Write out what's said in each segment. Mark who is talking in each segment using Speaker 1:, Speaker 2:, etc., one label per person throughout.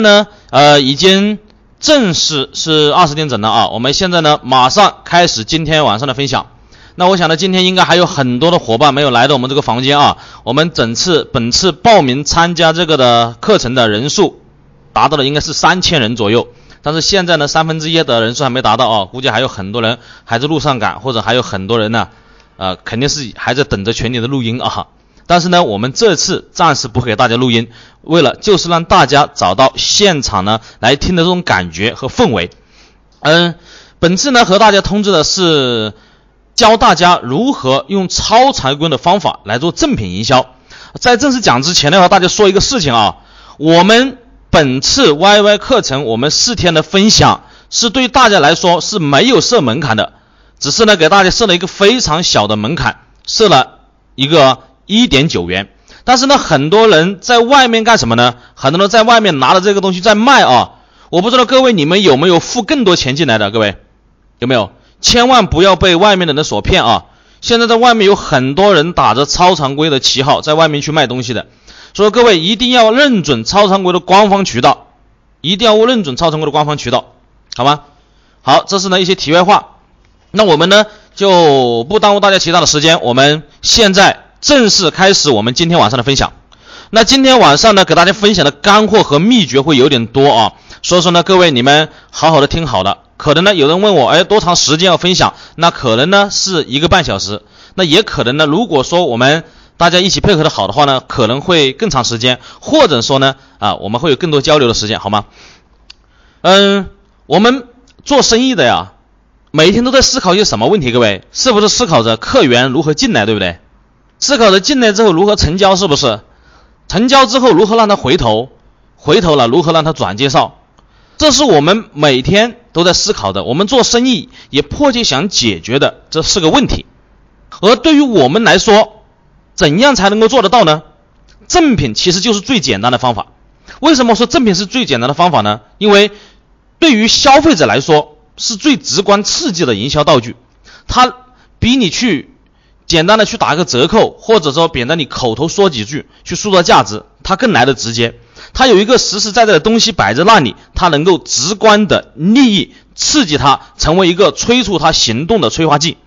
Speaker 1: 呢，呃，已经正式是二十点整了啊。我们现在呢，马上开始今天晚上的分享。那我想呢，今天应该还有很多的伙伴没有来到我们这个房间啊。我们整次本次报名参加这个的课程的人数达到了应该是三千人左右，但是现在呢，三分之一的人数还没达到啊，估计还有很多人还在路上赶，或者还有很多人呢，呃，肯定是还在等着群里的录音啊。但是呢，我们这次暂时不给大家录音，为了就是让大家找到现场呢来听的这种感觉和氛围。嗯，本次呢和大家通知的是。教大家如何用超常规的方法来做正品营销。在正式讲之前的话，大家说一个事情啊，我们本次 YY 课程我们四天的分享是对大家来说是没有设门槛的，只是呢给大家设了一个非常小的门槛，设了一个一点九元。但是呢，很多人在外面干什么呢？很多人在外面拿着这个东西在卖啊。我不知道各位你们有没有付更多钱进来的？各位有没有？千万不要被外面的人所骗啊！现在在外面有很多人打着超常规的旗号在外面去卖东西的，所以各位一定要认准超常规的官方渠道，一定要认准超常规的官方渠道，好吗？好，这是呢一些题外话，那我们呢就不耽误大家其他的时间，我们现在正式开始我们今天晚上的分享。那今天晚上呢给大家分享的干货和秘诀会有点多啊，所以说呢各位你们好好的听好了。可能呢，有人问我，哎，多长时间要分享？那可能呢是一个半小时，那也可能呢，如果说我们大家一起配合的好的话呢，可能会更长时间，或者说呢，啊，我们会有更多交流的时间，好吗？嗯，我们做生意的呀，每天都在思考一些什么问题？各位，是不是思考着客源如何进来，对不对？思考着进来之后如何成交，是不是？成交之后如何让他回头？回头了如何让他转介绍？这是我们每天都在思考的，我们做生意也迫切想解决的，这四个问题。而对于我们来说，怎样才能够做得到呢？正品其实就是最简单的方法。为什么说正品是最简单的方法呢？因为对于消费者来说，是最直观刺激的营销道具。它比你去简单的去打个折扣，或者说贬得你口头说几句去塑造价值，它更来的直接。它有一个实实在在的东西摆在那里，它能够直观的利益刺激他，成为一个催促他行动的催化剂。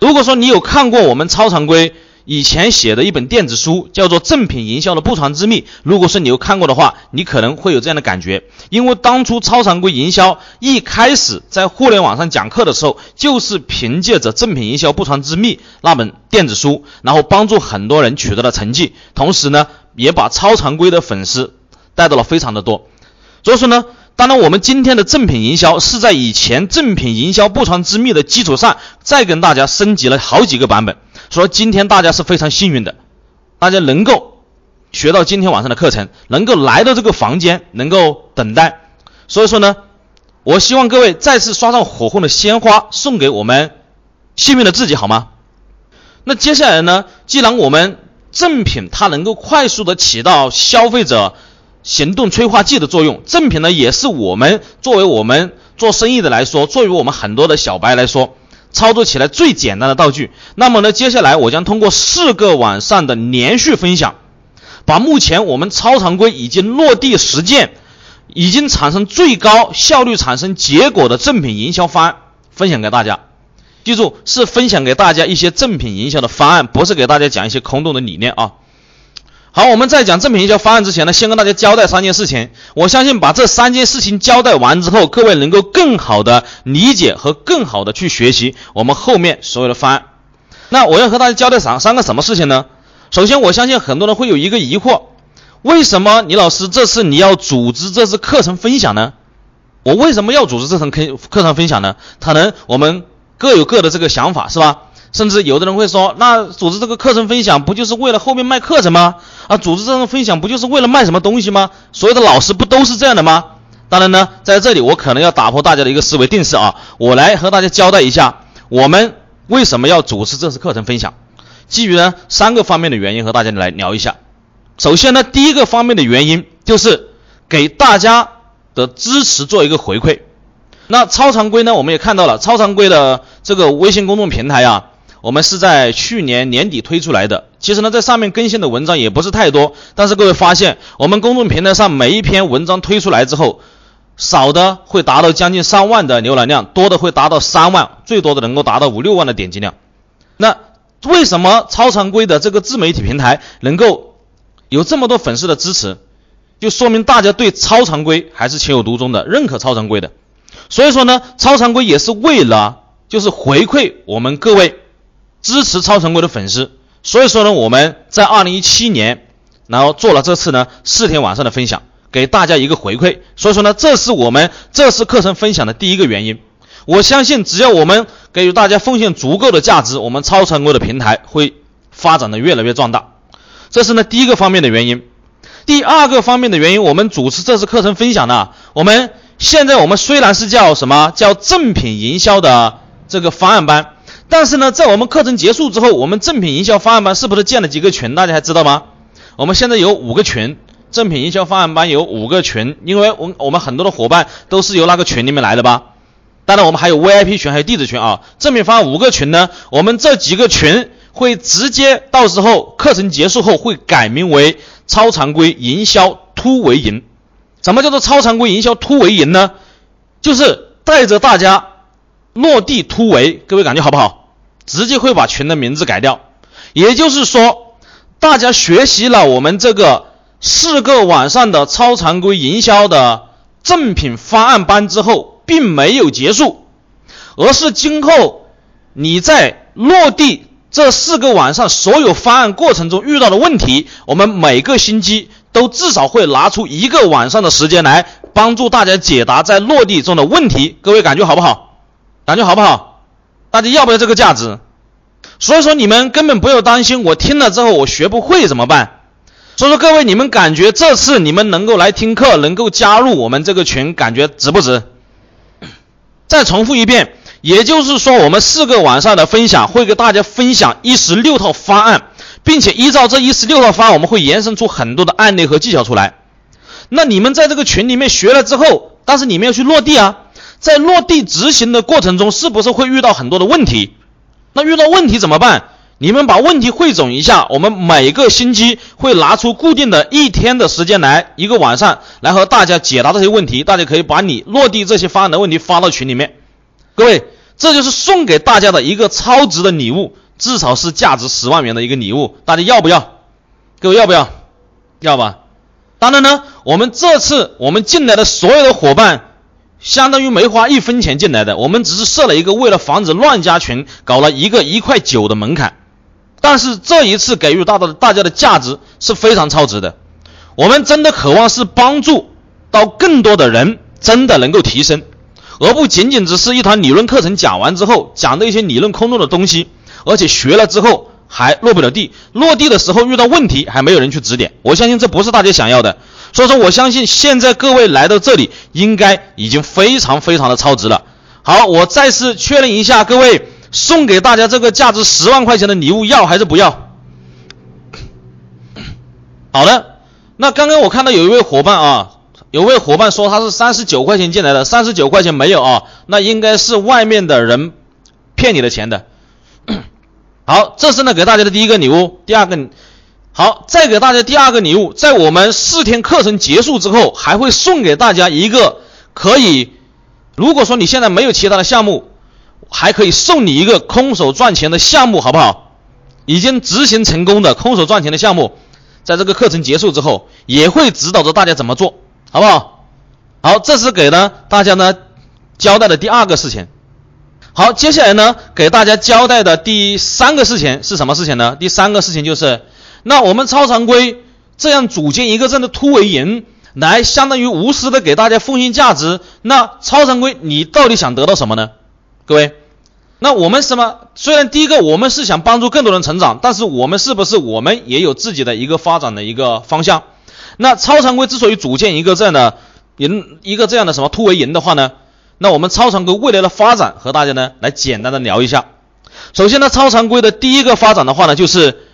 Speaker 1: 如果说你有看过我们超常规以前写的一本电子书，叫做《正品营销的不传之秘》，如果是你有看过的话，你可能会有这样的感觉。因为当初超常规营销一开始在互联网上讲课的时候，就是凭借着《正品营销不传之秘》那本电子书，然后帮助很多人取得了成绩，同时呢，也把超常规的粉丝。带到了非常的多，所以说呢，当然我们今天的正品营销是在以前正品营销不传之秘的基础上，再跟大家升级了好几个版本。所以今天大家是非常幸运的，大家能够学到今天晚上的课程，能够来到这个房间，能够等待。所以说呢，我希望各位再次刷上火红的鲜花，送给我们幸运的自己，好吗？那接下来呢，既然我们正品它能够快速的起到消费者。行动催化剂的作用，正品呢也是我们作为我们做生意的来说，作为我们很多的小白来说，操作起来最简单的道具。那么呢，接下来我将通过四个晚上的连续分享，把目前我们超常规已经落地实践，已经产生最高效率、产生结果的正品营销方案分享给大家。记住，是分享给大家一些正品营销的方案，不是给大家讲一些空洞的理念啊。好，我们在讲正品营销方案之前呢，先跟大家交代三件事情。我相信把这三件事情交代完之后，各位能够更好的理解和更好的去学习我们后面所有的方案。那我要和大家交代三三个什么事情呢？首先，我相信很多人会有一个疑惑：为什么李老师这次你要组织这次课程分享呢？我为什么要组织这场课课程分享呢？可能我们各有各的这个想法，是吧？甚至有的人会说，那组织这个课程分享不就是为了后面卖课程吗？啊，组织这种分享不就是为了卖什么东西吗？所有的老师不都是这样的吗？当然呢，在这里我可能要打破大家的一个思维定式啊，我来和大家交代一下，我们为什么要组织这次课程分享？基于呢三个方面的原因和大家来聊一下。首先呢，第一个方面的原因就是给大家的支持做一个回馈。那超常规呢，我们也看到了超常规的这个微信公众平台啊。我们是在去年年底推出来的。其实呢，在上面更新的文章也不是太多，但是各位发现，我们公众平台上每一篇文章推出来之后，少的会达到将近三万的浏览量，多的会达到三万，最多的能够达到五六万的点击量。那为什么超常规的这个自媒体平台能够有这么多粉丝的支持？就说明大家对超常规还是情有独钟的，认可超常规的。所以说呢，超常规也是为了就是回馈我们各位支持超常规的粉丝。所以说呢，我们在二零一七年，然后做了这次呢四天晚上的分享，给大家一个回馈。所以说呢，这是我们这次课程分享的第一个原因。我相信，只要我们给予大家奉献足够的价值，我们超常规的平台会发展的越来越壮大。这是呢第一个方面的原因。第二个方面的原因，我们主持这次课程分享呢，我们现在我们虽然是叫什么叫正品营销的这个方案班，但是呢，在我们课程结束之后，我们正品营销方案班是不是建了几个群？大家还知道吗？我们现在有五个群，正品营销方案班有五个群，因为我我们很多的伙伴都是由那个群里面来的吧？当然，我们还有 VIP 群，还有弟子群啊。正品方案五个群呢，我们这几个群会直接到时候课程结束后会改名为。超常规营销突围营，什么叫做超常规营销突围营呢？就是带着大家落地突围，各位感觉好不好？直接会把群的名字改掉。也就是说，大家学习了我们这个四个晚上的超常规营销的正品方案班之后，并没有结束，而是今后你在落地。这四个晚上所有方案过程中遇到的问题，我们每个星期都至少会拿出一个晚上的时间来帮助大家解答在落地中的问题。各位感觉好不好？感觉好不好？大家要不要这个价值？所以说你们根本不要担心，我听了之后我学不会怎么办？所以说各位你们感觉这次你们能够来听课，能够加入我们这个群，感觉值不值？再重复一遍。也就是说，我们四个晚上的分享会给大家分享一十六套方案，并且依照这一十六套方案，我们会延伸出很多的案例和技巧出来。那你们在这个群里面学了之后，但是你们要去落地啊，在落地执行的过程中，是不是会遇到很多的问题？那遇到问题怎么办？你们把问题汇总一下，我们每个星期会拿出固定的一天的时间来，一个晚上来和大家解答这些问题。大家可以把你落地这些方案的问题发到群里面。各位，这就是送给大家的一个超值的礼物，至少是价值十万元的一个礼物，大家要不要？各位要不要？要吧。当然呢，我们这次我们进来的所有的伙伴，相当于没花一分钱进来的，我们只是设了一个为了防止乱加群，搞了一个一块九的门槛。但是这一次给予大的大家的价值是非常超值的，我们真的渴望是帮助到更多的人，真的能够提升。而不仅仅只是一堂理论课程讲完之后讲的一些理论空洞的东西，而且学了之后还落不了地，落地的时候遇到问题还没有人去指点，我相信这不是大家想要的。所以说，我相信现在各位来到这里，应该已经非常非常的超值了。好，我再次确认一下，各位送给大家这个价值十万块钱的礼物，要还是不要？好的，那刚刚我看到有一位伙伴啊。有位伙伴说他是三十九块钱进来的，三十九块钱没有啊？那应该是外面的人骗你的钱的。好，这是呢给大家的第一个礼物。第二个，好，再给大家第二个礼物，在我们四天课程结束之后，还会送给大家一个可以，如果说你现在没有其他的项目，还可以送你一个空手赚钱的项目，好不好？已经执行成功的空手赚钱的项目，在这个课程结束之后，也会指导着大家怎么做。好不好？好，这是给呢大家呢交代的第二个事情。好，接下来呢给大家交代的第三个事情是什么事情呢？第三个事情就是，那我们超常规这样组建一个这样的突围营，来相当于无私的给大家奉献价值。那超常规你到底想得到什么呢？各位，那我们什么？虽然第一个我们是想帮助更多人成长，但是我们是不是我们也有自己的一个发展的一个方向？那超常规之所以组建一个这样的营，一个这样的什么突围营的话呢？那我们超常规未来的发展和大家呢来简单的聊一下。首先呢，超常规的第一个发展的话呢，就是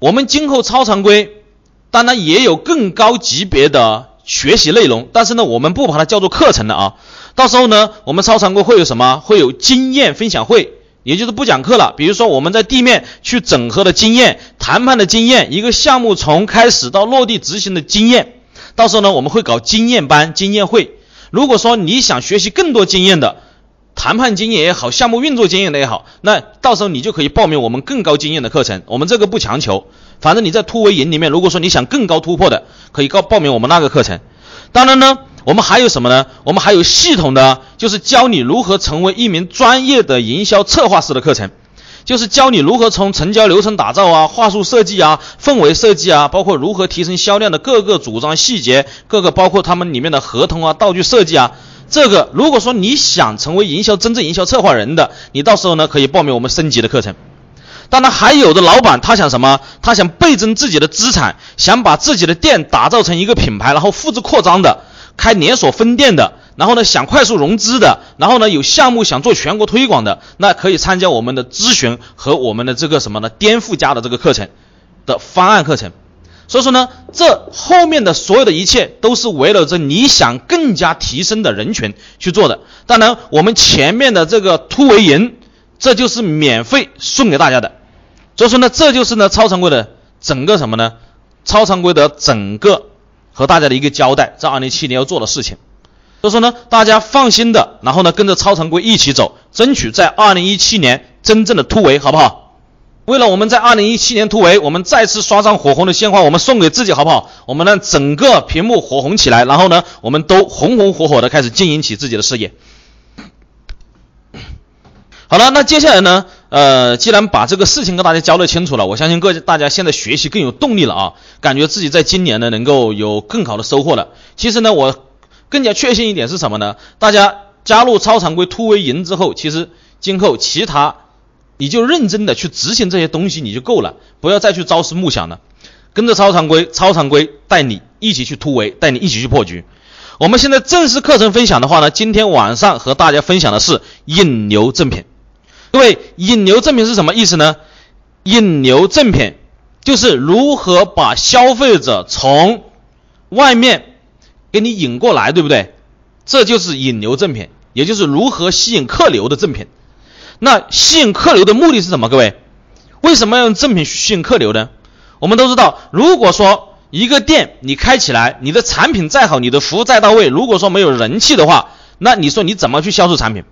Speaker 1: 我们今后超常规当然也有更高级别的学习内容，但是呢，我们不把它叫做课程了啊。到时候呢，我们超常规会有什么？会有经验分享会，也就是不讲课了。比如说我们在地面去整合的经验、谈判的经验，一个项目从开始到落地执行的经验，到时候呢我们会搞经验班、经验会。如果说你想学习更多经验的，谈判经验也好，项目运作经验的也好，那到时候你就可以报名我们更高经验的课程。我们这个不强求，反正你在突围营里面，如果说你想更高突破的，可以告报名我们那个课程。当然呢，我们还有什么呢？我们还有系统的，就是教你如何成为一名专业的营销策划师的课程，就是教你如何从成交流程打造啊、话术设计啊、氛围设计啊，包括如何提升销量的各个主张细节，各个包括他们里面的合同啊、道具设计啊。这个如果说你想成为营销真正营销策划人的，你到时候呢可以报名我们升级的课程。当然还有的老板他想什么？他想倍增自己的资产，想把自己的店打造成一个品牌，然后复制扩张的，开连锁分店的，然后呢想快速融资的，然后呢有项目想做全国推广的，那可以参加我们的咨询和我们的这个什么呢颠覆家的这个课程的方案课程。所以说呢，这后面的所有的一切都是围绕着你想更加提升的人群去做的。当然，我们前面的这个突围营，这就是免费送给大家的。所以说呢，这就是呢超常规的整个什么呢？超常规的整个和大家的一个交代，在二零一七年要做的事情。所以说呢，大家放心的，然后呢跟着超常规一起走，争取在二零一七年真正的突围，好不好？为了我们在二零一七年突围，我们再次刷上火红的鲜花，我们送给自己好不好？我们让整个屏幕火红起来，然后呢，我们都红红火火的开始经营起自己的事业。好了，那接下来呢？呃，既然把这个事情跟大家交代清楚了，我相信各大家现在学习更有动力了啊，感觉自己在今年呢能够有更好的收获了。其实呢，我更加确信一点是什么呢？大家加入超常规突围营之后，其实今后其他。你就认真的去执行这些东西，你就够了，不要再去朝思暮想了。跟着超常规，超常规带你一起去突围，带你一起去破局。我们现在正式课程分享的话呢，今天晚上和大家分享的是引流正品。各位，引流正品是什么意思呢？引流正品就是如何把消费者从外面给你引过来，对不对？这就是引流正品，也就是如何吸引客流的正品。那吸引客流的目的是什么？各位，为什么要用赠品吸引客流呢？我们都知道，如果说一个店你开起来，你的产品再好，你的服务再到位，如果说没有人气的话，那你说你怎么去销售产品？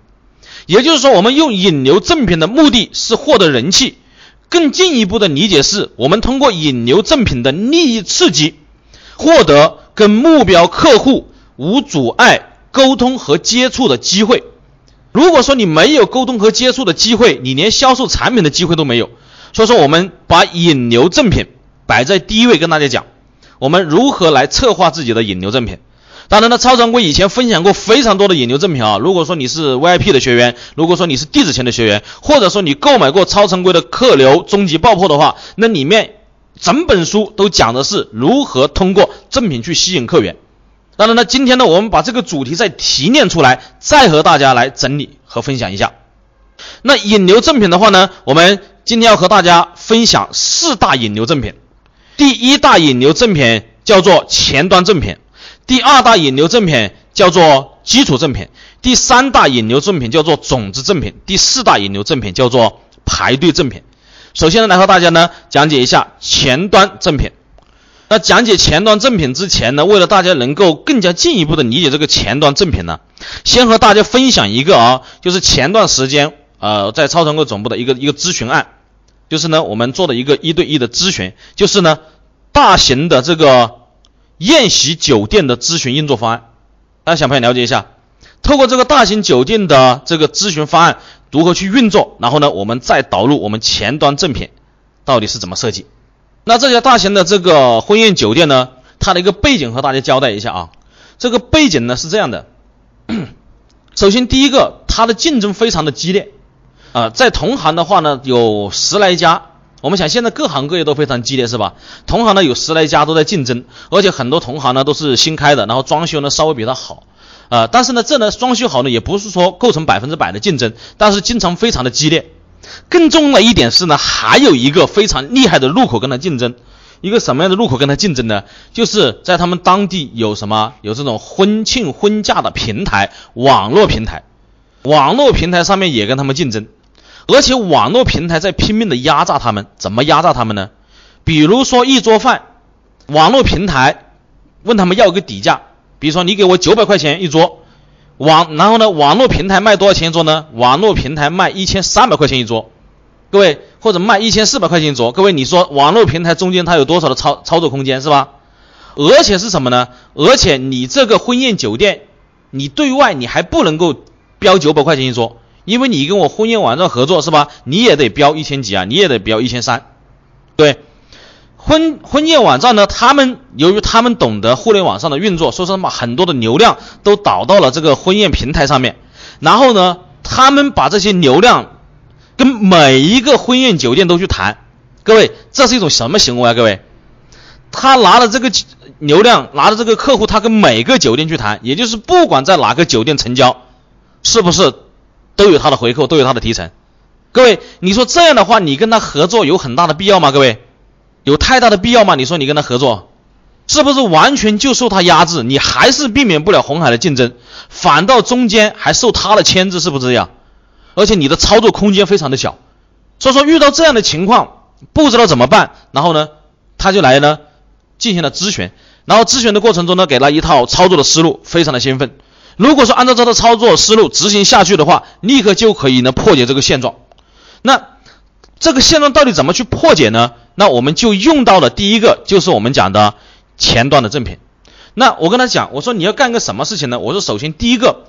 Speaker 1: 也就是说，我们用引流赠品的目的是获得人气。更进一步的理解是，我们通过引流赠品的利益刺激，获得跟目标客户无阻碍沟通和接触的机会。如果说你没有沟通和接触的机会，你连销售产品的机会都没有。所以说，我们把引流正品摆在第一位，跟大家讲，我们如何来策划自己的引流正品。当然了，超常规以前分享过非常多的引流正品啊。如果说你是 VIP 的学员，如果说你是地址钱的学员，或者说你购买过超常规的客流终极爆破的话，那里面整本书都讲的是如何通过赠品去吸引客源。当然呢，今天呢，我们把这个主题再提炼出来，再和大家来整理和分享一下。那引流正品的话呢，我们今天要和大家分享四大引流正品。第一大引流正品叫做前端正品，第二大引流正品叫做基础正品，第三大引流正品叫做种子正品，第四大引流正品叫做排队正品。首先呢，来和大家呢讲解一下前端正品。那讲解前端正品之前呢，为了大家能够更加进一步的理解这个前端正品呢，先和大家分享一个啊，就是前段时间呃在超团购总部的一个一个咨询案，就是呢我们做的一个一对一的咨询，就是呢大型的这个宴席酒店的咨询运作方案，大家想不想了解一下，透过这个大型酒店的这个咨询方案如何去运作，然后呢我们再导入我们前端正品到底是怎么设计。那这家大型的这个婚宴酒店呢，它的一个背景和大家交代一下啊。这个背景呢是这样的，首先第一个，它的竞争非常的激烈啊，在同行的话呢有十来家。我们想现在各行各业都非常激烈是吧？同行呢有十来家都在竞争，而且很多同行呢都是新开的，然后装修呢稍微比它好啊。但是呢这呢装修好呢也不是说构成百分之百的竞争，但是经常非常的激烈。更重要的一点是呢，还有一个非常厉害的入口跟他竞争，一个什么样的入口跟他竞争呢？就是在他们当地有什么？有这种婚庆婚嫁的平台，网络平台，网络平台上面也跟他们竞争，而且网络平台在拼命的压榨他们，怎么压榨他们呢？比如说一桌饭，网络平台问他们要个底价，比如说你给我九百块钱一桌，网然后呢，网络平台卖多少钱一桌呢？网络平台卖一千三百块钱一桌，各位或者卖一千四百块钱一桌，各位你说网络平台中间它有多少的操操作空间是吧？而且是什么呢？而且你这个婚宴酒店，你对外你还不能够标九百块钱一桌。因为你跟我婚宴网站合作是吧？你也得标一千几啊，你也得标一千三。对，婚婚宴网站呢，他们由于他们懂得互联网上的运作，所以说把很多的流量都导到了这个婚宴平台上面。然后呢，他们把这些流量跟每一个婚宴酒店都去谈。各位，这是一种什么行为啊？各位，他拿了这个流量，拿着这个客户，他跟每个酒店去谈，也就是不管在哪个酒店成交，是不是？都有他的回扣，都有他的提成。各位，你说这样的话，你跟他合作有很大的必要吗？各位，有太大的必要吗？你说你跟他合作，是不是完全就受他压制？你还是避免不了红海的竞争，反倒中间还受他的牵制，是不是这样？而且你的操作空间非常的小。所以说遇到这样的情况，不知道怎么办，然后呢，他就来呢进行了咨询，然后咨询的过程中呢，给了一套操作的思路，非常的兴奋。如果说按照这套操作思路执行下去的话，立刻就可以呢破解这个现状。那这个现状到底怎么去破解呢？那我们就用到了第一个，就是我们讲的前端的赠品。那我跟他讲，我说你要干个什么事情呢？我说首先第一个，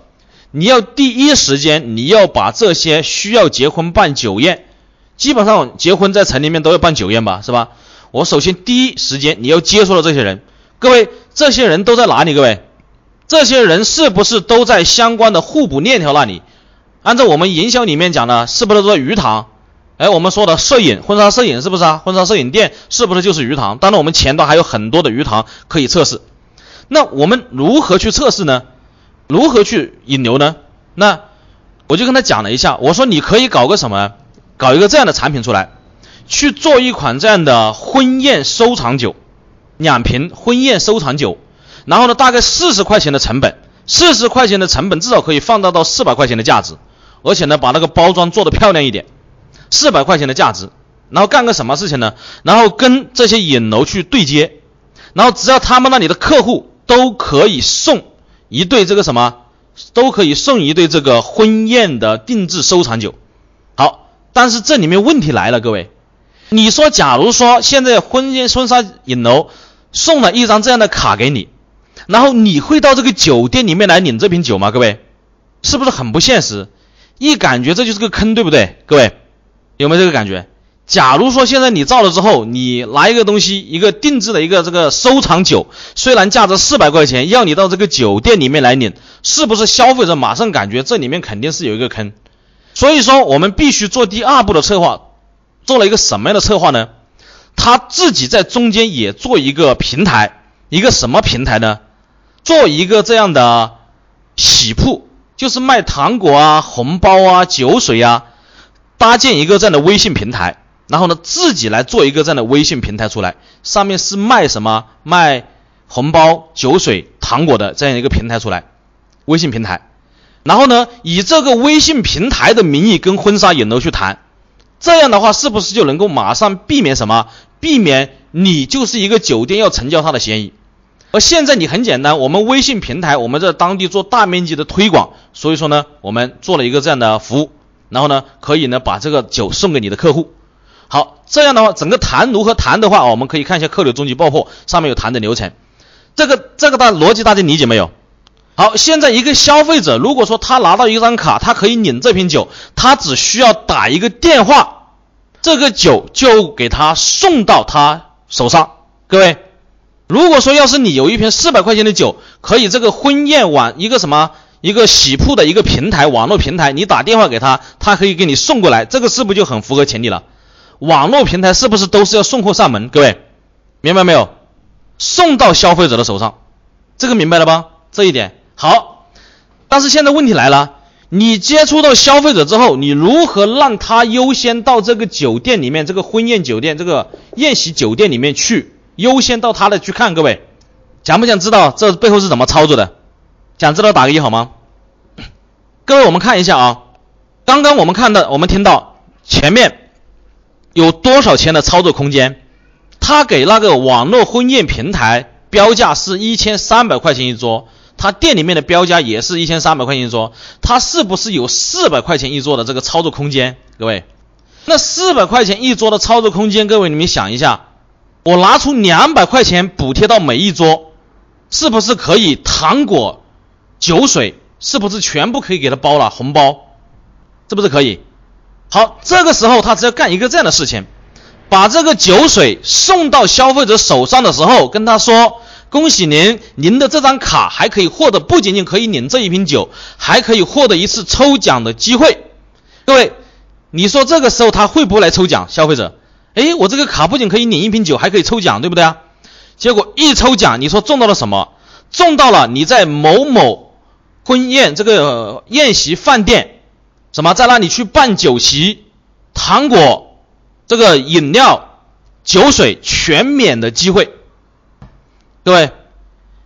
Speaker 1: 你要第一时间你要把这些需要结婚办酒宴，基本上结婚在城里面都要办酒宴吧，是吧？我首先第一时间你要接触到这些人，各位，这些人都在哪里？各位？这些人是不是都在相关的互补链条那里？按照我们营销里面讲的，是不是说鱼塘？哎，我们说的摄影，婚纱摄影是不是啊？婚纱摄影店是不是就是鱼塘？当然，我们前端还有很多的鱼塘可以测试。那我们如何去测试呢？如何去引流呢？那我就跟他讲了一下，我说你可以搞个什么？搞一个这样的产品出来，去做一款这样的婚宴收藏酒，两瓶婚宴收藏酒。然后呢，大概四十块钱的成本，四十块钱的成本至少可以放大到四百块钱的价值，而且呢，把那个包装做得漂亮一点，四百块钱的价值，然后干个什么事情呢？然后跟这些影楼去对接，然后只要他们那里的客户都可以送一对这个什么，都可以送一对这个婚宴的定制收藏酒。好，但是这里面问题来了，各位，你说假如说现在婚宴婚纱影楼送了一张这样的卡给你。然后你会到这个酒店里面来领这瓶酒吗？各位，是不是很不现实？一感觉这就是个坑，对不对？各位，有没有这个感觉？假如说现在你造了之后，你拿一个东西，一个定制的一个这个收藏酒，虽然价值四百块钱，要你到这个酒店里面来领，是不是消费者马上感觉这里面肯定是有一个坑？所以说我们必须做第二步的策划，做了一个什么样的策划呢？他自己在中间也做一个平台，一个什么平台呢？做一个这样的喜铺，就是卖糖果啊、红包啊、酒水啊，搭建一个这样的微信平台，然后呢，自己来做一个这样的微信平台出来，上面是卖什么？卖红包、酒水、糖果的这样一个平台出来，微信平台，然后呢，以这个微信平台的名义跟婚纱影楼去谈，这样的话是不是就能够马上避免什么？避免你就是一个酒店要成交他的嫌疑。而现在你很简单，我们微信平台，我们在当地做大面积的推广，所以说呢，我们做了一个这样的服务，然后呢，可以呢把这个酒送给你的客户。好，这样的话，整个谈如何谈的话，我们可以看一下客流终极爆破上面有谈的流程。这个这个大逻辑大家理解没有？好，现在一个消费者如果说他拿到一张卡，他可以领这瓶酒，他只需要打一个电话，这个酒就给他送到他手上。各位。如果说要是你有一瓶四百块钱的酒，可以这个婚宴网一个什么一个喜铺的一个平台网络平台，你打电话给他，他可以给你送过来，这个是不是就很符合情理了？网络平台是不是都是要送货上门？各位明白没有？送到消费者的手上，这个明白了吧？这一点好，但是现在问题来了，你接触到消费者之后，你如何让他优先到这个酒店里面，这个婚宴酒店这个宴席酒店里面去？优先到他的去看，各位，想不想知道这背后是怎么操作的？想知道打个一好吗？各位，我们看一下啊，刚刚我们看到，我们听到前面有多少钱的操作空间？他给那个网络婚宴平台标价是一千三百块钱一桌，他店里面的标价也是一千三百块钱一桌，他是不是有四百块钱一桌的这个操作空间？各位，那四百块钱一桌的操作空间，各位你们想一下，我拿出两百块钱补贴到每一桌，是不是可以糖果、酒水，是不是全部可以给他包了红包？是不是可以？好，这个时候他只要干一个这样的事情。把这个酒水送到消费者手上的时候，跟他说：“恭喜您，您的这张卡还可以获得，不仅仅可以领这一瓶酒，还可以获得一次抽奖的机会。”各位，你说这个时候他会不会来抽奖？消费者，哎，我这个卡不仅可以领一瓶酒，还可以抽奖，对不对啊？结果一抽奖，你说中到了什么？中到了你在某某婚宴这个宴席饭店，什么在那里去办酒席，糖果。这个饮料、酒水全免的机会，各位，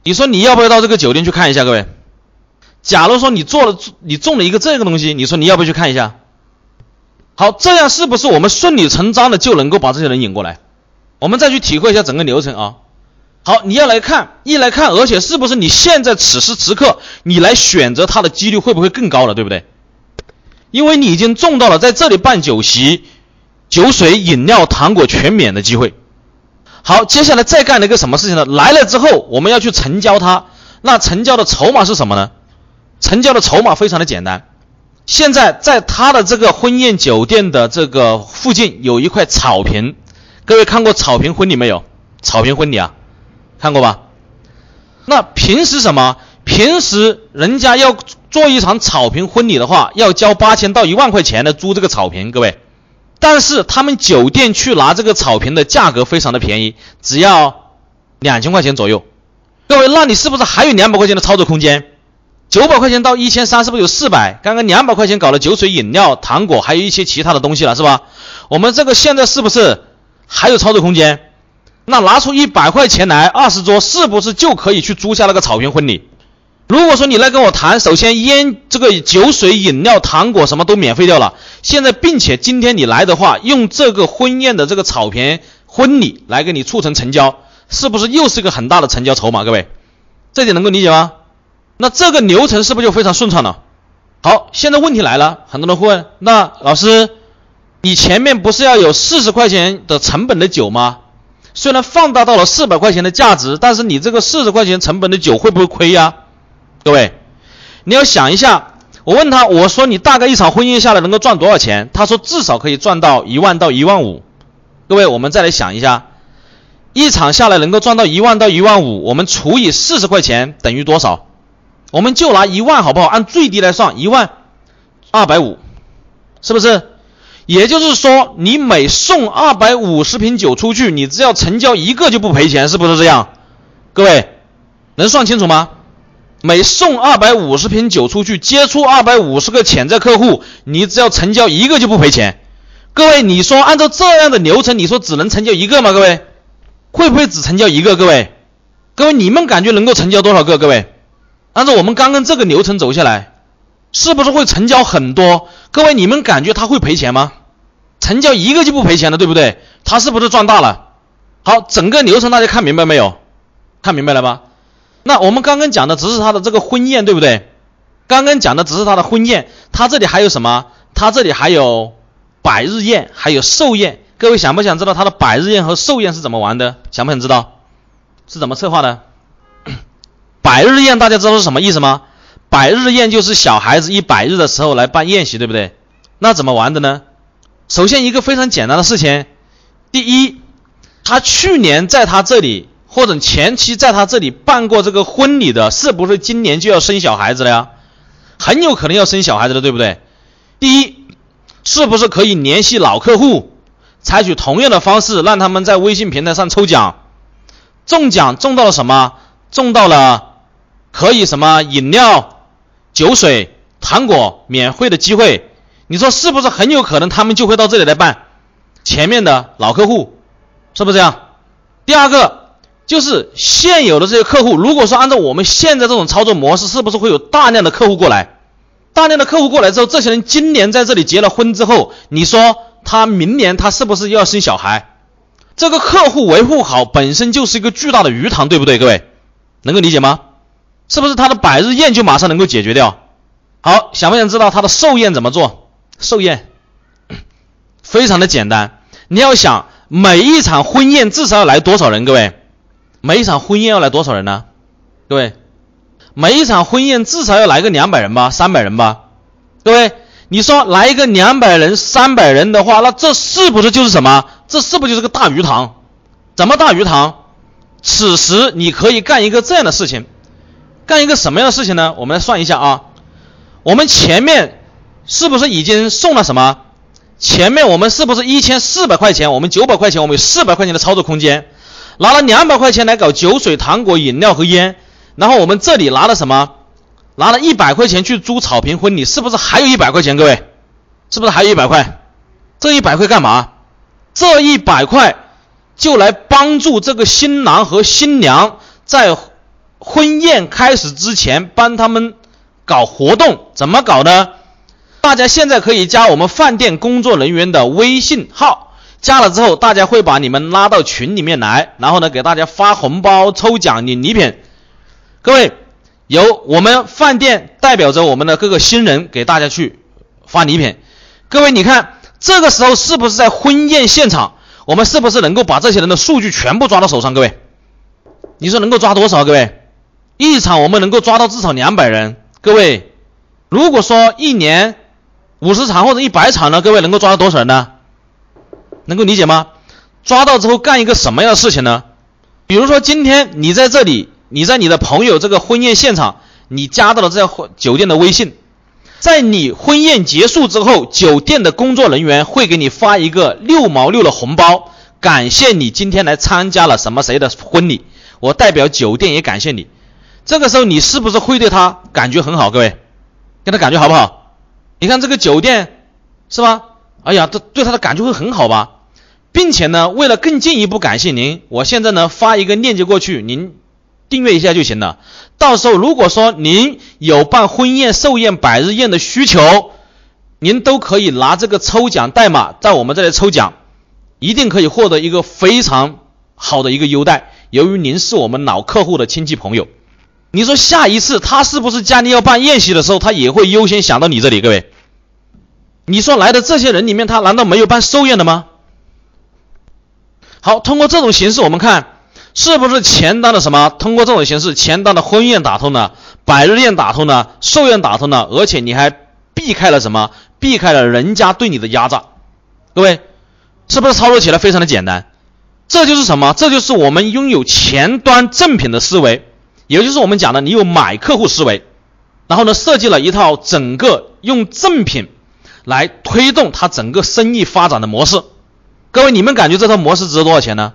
Speaker 1: 你说你要不要到这个酒店去看一下？各位，假如说你做了，你中了一个这个东西，你说你要不要去看一下？好，这样是不是我们顺理成章的就能够把这些人引过来？我们再去体会一下整个流程啊。好，你要来看，一来看，而且是不是你现在此时此刻你来选择它的几率会不会更高了？对不对？因为你已经中到了在这里办酒席。酒水、饮料、糖果全免的机会。好，接下来再干了一个什么事情呢？来了之后，我们要去成交它。那成交的筹码是什么呢？成交的筹码非常的简单。现在在他的这个婚宴酒店的这个附近有一块草坪。各位看过草坪婚礼没有？草坪婚礼啊，看过吧？那平时什么？平时人家要做一场草坪婚礼的话，要交八千到一万块钱的租这个草坪。各位。但是他们酒店去拿这个草坪的价格非常的便宜，只要两千块钱左右。各位，那你是不是还有两百块钱的操作空间？九百块钱到一千三，是不是有四百？刚刚两百块钱搞了酒水、饮料、糖果，还有一些其他的东西了，是吧？我们这个现在是不是还有操作空间？那拿出一百块钱来，二十桌，是不是就可以去租下那个草坪婚礼？如果说你来跟我谈，首先烟、这个酒水、饮料、糖果什么都免费掉了。现在，并且今天你来的话，用这个婚宴的这个草坪婚礼来给你促成成交，是不是又是一个很大的成交筹码？各位，这点能够理解吗？那这个流程是不是就非常顺畅了？好，现在问题来了，很多人会问，那老师，你前面不是要有四十块钱的成本的酒吗？虽然放大到了四百块钱的价值，但是你这个四十块钱成本的酒会不会亏呀？各位，你要想一下，我问他，我说你大概一场婚宴下来能够赚多少钱？他说至少可以赚到一万到一万五。各位，我们再来想一下，一场下来能够赚到一万到一万五，我们除以四十块钱等于多少？我们就拿一万好不好？按最低来算，一万二百五，是不是？也就是说，你每送二百五十瓶酒出去，你只要成交一个就不赔钱，是不是这样？各位，能算清楚吗？每送二百五十瓶酒出去，接触二百五十个潜在客户，你只要成交一个就不赔钱。各位，你说按照这样的流程，你说只能成交一个吗？各位，会不会只成交一个？各位，各位，你们感觉能够成交多少个？各位，按照我们刚刚这个流程走下来，是不是会成交很多？各位，你们感觉他会赔钱吗？成交一个就不赔钱了，对不对？他是不是赚大了？好，整个流程大家看明白没有？看明白了吧？那我们刚刚讲的只是他的这个婚宴，对不对？刚刚讲的只是他的婚宴，他这里还有什么？他这里还有百日宴，还有寿宴。各位想不想知道他的百日宴和寿宴是怎么玩的？想不想知道？是怎么策划的？百日宴大家知道是什么意思吗？百日宴就是小孩子一百日的时候来办宴席，对不对？那怎么玩的呢？首先一个非常简单的事情，第一，他去年在他这里。或者前期在他这里办过这个婚礼的，是不是今年就要生小孩子了呀？很有可能要生小孩子的，对不对？第一，是不是可以联系老客户，采取同样的方式，让他们在微信平台上抽奖，中奖中到了什么？中到了可以什么饮料、酒水、糖果免费的机会？你说是不是很有可能他们就会到这里来办？前面的老客户是不是这样？第二个。就是现有的这些客户，如果说按照我们现在这种操作模式，是不是会有大量的客户过来？大量的客户过来之后，这些人今年在这里结了婚之后，你说他明年他是不是又要生小孩？这个客户维护好本身就是一个巨大的鱼塘，对不对？各位能够理解吗？是不是他的百日宴就马上能够解决掉？好，想不想知道他的寿宴怎么做？寿宴 非常的简单，你要想每一场婚宴至少要来多少人？各位，每一场婚宴要来多少人呢？各位，每一场婚宴至少要来个两百人吧，三百人吧？各位，你说来一个两百人、三百人的话，那这是不是就是什么？这是不是就是个大鱼塘？怎么大鱼塘？此时你可以干一个这样的事情，干一个什么样的事情呢？我们来算一下啊，我们前面是不是已经送了什么？前面我们是不是一千四百块钱？我们九百块钱，我们有四百块钱的操作空间，拿了两百块钱来搞酒水、糖果、饮料和烟。然后我们这里拿了什么？拿了一百块钱去租草坪婚礼，是不是还有一百块钱？各位，是不是还有一百块？这一百块干嘛？这一百块就来帮助这个新郎和新娘在婚宴开始之前帮他们搞活动，怎么搞呢？大家现在可以加我们饭店工作人员的微信号，加了之后，大家会把你们拉到群里面来，然后呢，给大家发红包、抽奖、领礼品。各位，由我们饭店代表着我们的各个新人给大家去发礼品。各位，你看这个时候是不是在婚宴现场？我们是不是能够把这些人的数据全部抓到手上？各位，你说能够抓多少？各位，一场我们能够抓到至少两百人。各位，如果说一年五十场或者一百场呢？各位能够抓到多少人呢？能够理解吗？抓到之后干一个什么样的事情呢？比如说今天你在这里。你在你的朋友这个婚宴现场，你加到了这家酒店的微信，在你婚宴结束之后，酒店的工作人员会给你发一个六毛六的红包，感谢你今天来参加了什么谁的婚礼，我代表酒店也感谢你。这个时候你是不是会对他感觉很好？各位，跟他感觉好不好？你看这个酒店是吧？哎呀，这对他的感觉会很好吧？并且呢，为了更进一步感谢您，我现在呢发一个链接过去，您。订阅一下就行了。到时候如果说您有办婚宴、寿宴、百日宴的需求，您都可以拿这个抽奖代码在我们这里抽奖，一定可以获得一个非常好的一个优待。由于您是我们老客户的亲戚朋友，你说下一次他是不是家里要办宴席的时候，他也会优先想到你这里？各位，你说来的这些人里面，他难道没有办寿宴的吗？好，通过这种形式，我们看。是不是前端的什么？通过这种形式，前端的婚宴打通了，百日宴打通了，寿宴打通了，而且你还避开了什么？避开了人家对你的压榨。各位，是不是操作起来非常的简单？这就是什么？这就是我们拥有前端正品的思维，也就是我们讲的你有买客户思维，然后呢，设计了一套整个用赠品来推动他整个生意发展的模式。各位，你们感觉这套模式值多少钱呢？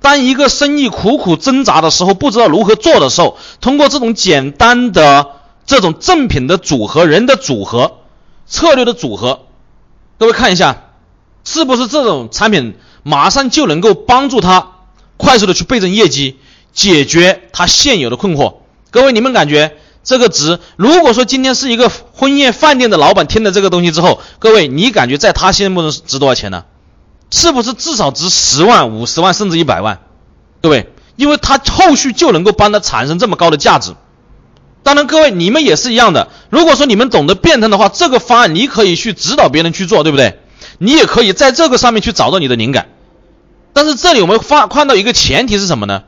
Speaker 1: 当一个生意苦苦挣扎的时候，不知道如何做的时候，通过这种简单的这种赠品的组合、人的组合、策略的组合，各位看一下，是不是这种产品马上就能够帮助他快速的去倍增业绩，解决他现有的困惑？各位，你们感觉这个值？如果说今天是一个婚宴饭店的老板听了这个东西之后，各位，你感觉在他心目中值多少钱呢？是不是至少值十万、五十万甚至一百万？各位，因为他后续就能够帮他产生这么高的价值。当然，各位你们也是一样的。如果说你们懂得变通的话，这个方案你可以去指导别人去做，对不对？你也可以在这个上面去找到你的灵感。但是这里我们发看到一个前提是什么呢？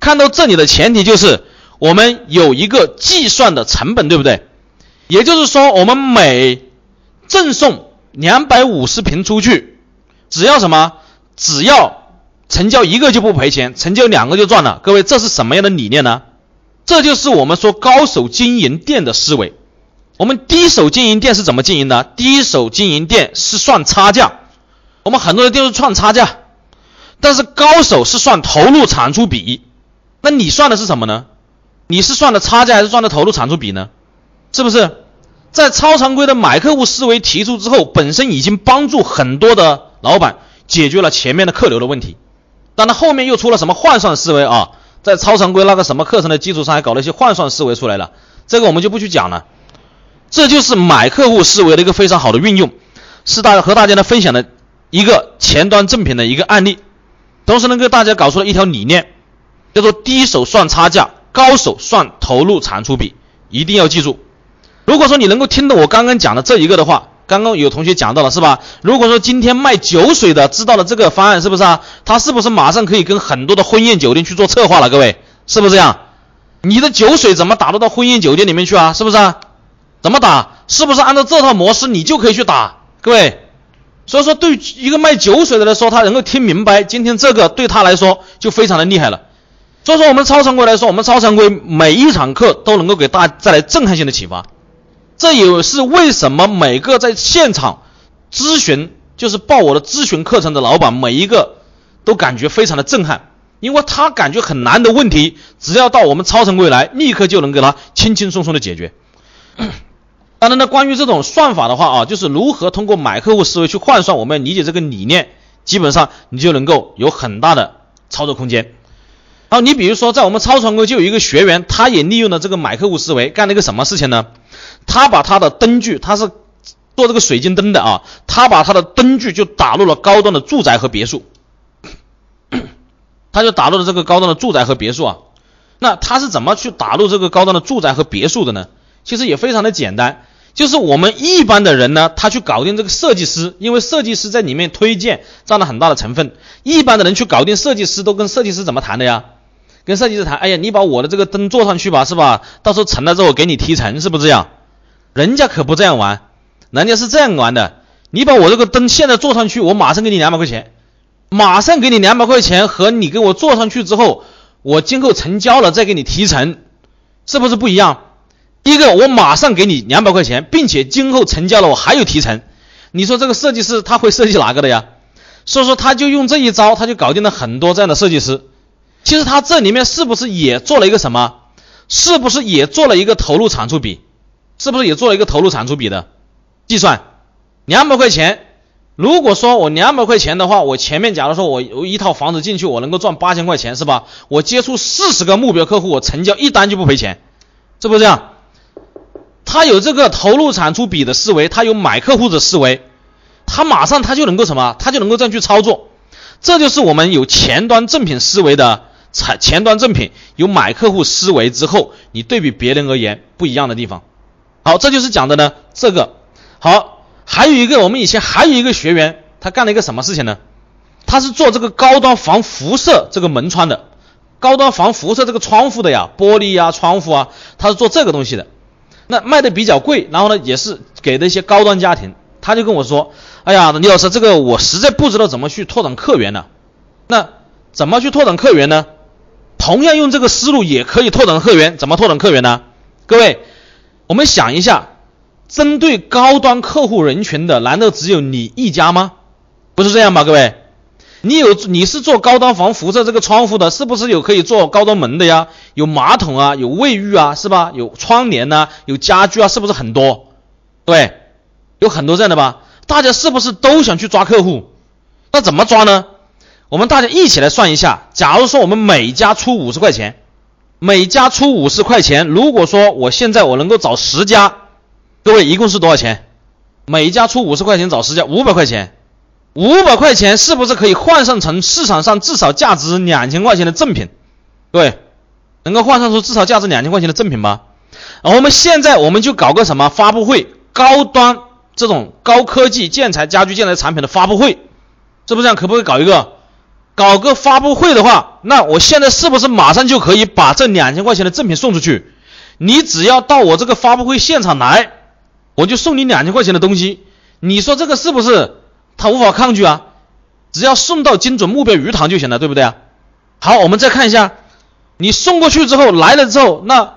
Speaker 1: 看到这里的前提就是我们有一个计算的成本，对不对？也就是说，我们每赠送两百五十瓶出去。只要什么？只要成交一个就不赔钱，成交两个就赚了。各位，这是什么样的理念呢？这就是我们说高手经营店的思维。我们低手经营店是怎么经营的？低手经营店是算差价，我们很多的店是算差价，但是高手是算投入产出比。那你算的是什么呢？你是算的差价还是算的投入产出比呢？是不是？在超常规的买客户思维提出之后，本身已经帮助很多的。老板解决了前面的客流的问题，但他后面又出了什么换算思维啊？在超常规那个什么课程的基础上，还搞了一些换算思维出来了，这个我们就不去讲了。这就是买客户思维的一个非常好的运用，是大和大家呢分享的一个前端正品的一个案例，同时能给大家搞出了一条理念，叫做低手算差价，高手算投入产出比，一定要记住。如果说你能够听懂我刚刚讲的这一个的话，刚刚有同学讲到了是吧？如果说今天卖酒水的知道了这个方案，是不是啊？他是不是马上可以跟很多的婚宴酒店去做策划了？各位，是不是这样？你的酒水怎么打入到婚宴酒店里面去啊？是不是？啊？怎么打？是不是按照这套模式你就可以去打？各位，所以说对一个卖酒水的来说，他能够听明白今天这个对他来说就非常的厉害了。所以说我们超常规来说，我们超常规每一场课都能够给大家带来震撼性的启发。这也是为什么每个在现场咨询，就是报我的咨询课程的老板，每一个都感觉非常的震撼，因为他感觉很难的问题，只要到我们超常规来，立刻就能给他轻轻松松的解决。当然呢，关于这种算法的话啊，就是如何通过买客户思维去换算，我们要理解这个理念，基本上你就能够有很大的操作空间。好，你比如说在我们超常规就有一个学员，他也利用了这个买客户思维，干了一个什么事情呢？他把他的灯具，他是做这个水晶灯的啊，他把他的灯具就打入了高端的住宅和别墅，他就打入了这个高端的住宅和别墅啊。那他是怎么去打入这个高端的住宅和别墅的呢？其实也非常的简单，就是我们一般的人呢，他去搞定这个设计师，因为设计师在里面推荐占了很大的成分。一般的人去搞定设计师，都跟设计师怎么谈的呀？跟设计师谈，哎呀，你把我的这个灯做上去吧，是吧？到时候成了之后给你提成，是不是这样？人家可不这样玩，人家是这样玩的。你把我这个灯现在做上去，我马上给你两百块钱，马上给你两百块钱和你给我做上去之后，我今后成交了再给你提成，是不是不一样？第一个，我马上给你两百块钱，并且今后成交了我还有提成。你说这个设计师他会设计哪个的呀？所以说他就用这一招，他就搞定了很多这样的设计师。其实他这里面是不是也做了一个什么？是不是也做了一个投入产出比？是不是也做了一个投入产出比的计算？两百块钱，如果说我两百块钱的话，我前面假如说我有一套房子进去，我能够赚八千块钱，是吧？我接触四十个目标客户，我成交一单就不赔钱，是不是这样？他有这个投入产出比的思维，他有买客户的思维，他马上他就能够什么？他就能够这样去操作。这就是我们有前端正品思维的前前端正品有买客户思维之后，你对比别人而言不一样的地方。好，这就是讲的呢。这个好，还有一个，我们以前还有一个学员，他干了一个什么事情呢？他是做这个高端防辐射这个门窗的，高端防辐射这个窗户的呀，玻璃呀，窗户啊，他是做这个东西的。那卖的比较贵，然后呢，也是给的一些高端家庭。他就跟我说：“哎呀，李老师，这个我实在不知道怎么去拓展客源呢。那怎么去拓展客源呢？同样用这个思路也可以拓展客源。怎么拓展客源呢？各位。”我们想一下，针对高端客户人群的，难道只有你一家吗？不是这样吧，各位？你有你是做高端防辐射这个窗户的，是不是有可以做高端门的呀？有马桶啊，有卫浴啊，是吧？有窗帘呐，有家具啊，是不是很多？对，有很多这样的吧？大家是不是都想去抓客户？那怎么抓呢？我们大家一起来算一下，假如说我们每家出五十块钱。每家出五十块钱，如果说我现在我能够找十家，各位一共是多少钱？每家出五十块钱找十家，五百块钱，五百块钱是不是可以换算成市场上至少价值两千块钱的赠品？各位能够换算出至少价值两千块钱的赠品吗？我们现在我们就搞个什么发布会，高端这种高科技建材、家居建材产品的发布会，是不是这样？可不可以搞一个？搞个发布会的话，那我现在是不是马上就可以把这两千块钱的赠品送出去？你只要到我这个发布会现场来，我就送你两千块钱的东西。你说这个是不是他无法抗拒啊？只要送到精准目标鱼塘就行了，对不对啊？好，我们再看一下，你送过去之后来了之后，那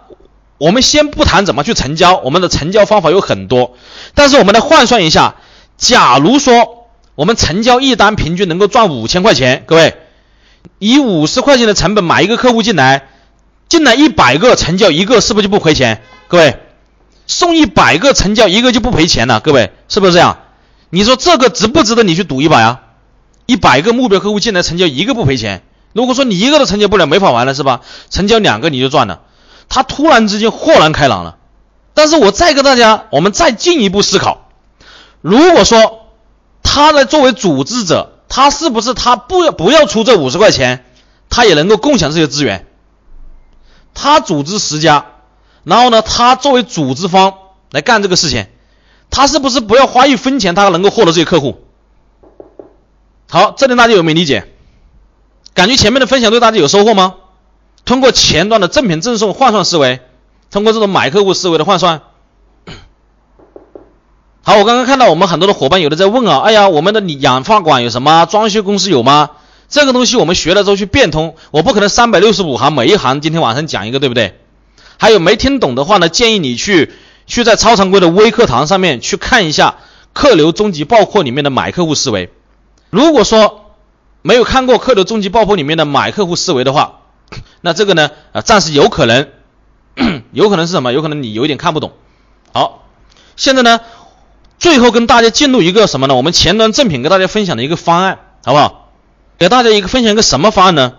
Speaker 1: 我们先不谈怎么去成交，我们的成交方法有很多，但是我们来换算一下，假如说。我们成交一单平均能够赚五千块钱，各位，以五十块钱的成本买一个客户进来，进来一百个成交一个，是不是就不赔钱？各位，送一百个成交一个就不赔钱了，各位是不是这样？你说这个值不值得你去赌一把呀？一百个目标客户进来成交一个不赔钱，如果说你一个都成交不了，没法玩了是吧？成交两个你就赚了，他突然之间豁然开朗了。但是我再跟大家，我们再进一步思考，如果说。他来作为组织者，他是不是他不要不要出这五十块钱，他也能够共享这些资源？他组织十家，然后呢，他作为组织方来干这个事情，他是不是不要花一分钱，他能够获得这些客户？好，这里大家有没有理解？感觉前面的分享对大家有收获吗？通过前端的赠品赠送换算思维，通过这种买客户思维的换算。好，我刚刚看到我们很多的伙伴有的在问啊，哎呀，我们的养发馆有什么？装修公司有吗？这个东西我们学了之后去变通，我不可能三百六十五行每一行今天晚上讲一个，对不对？还有没听懂的话呢，建议你去去在超常规的微课堂上面去看一下客流终极爆破里面的买客户思维。如果说没有看过客流终极爆破里面的买客户思维的话，那这个呢，啊，暂时有可能，有可能是什么？有可能你有一点看不懂。好，现在呢，最后跟大家进入一个什么呢？我们前端正品跟大家分享的一个方案，好不好？给大家一个分享一个什么方案呢？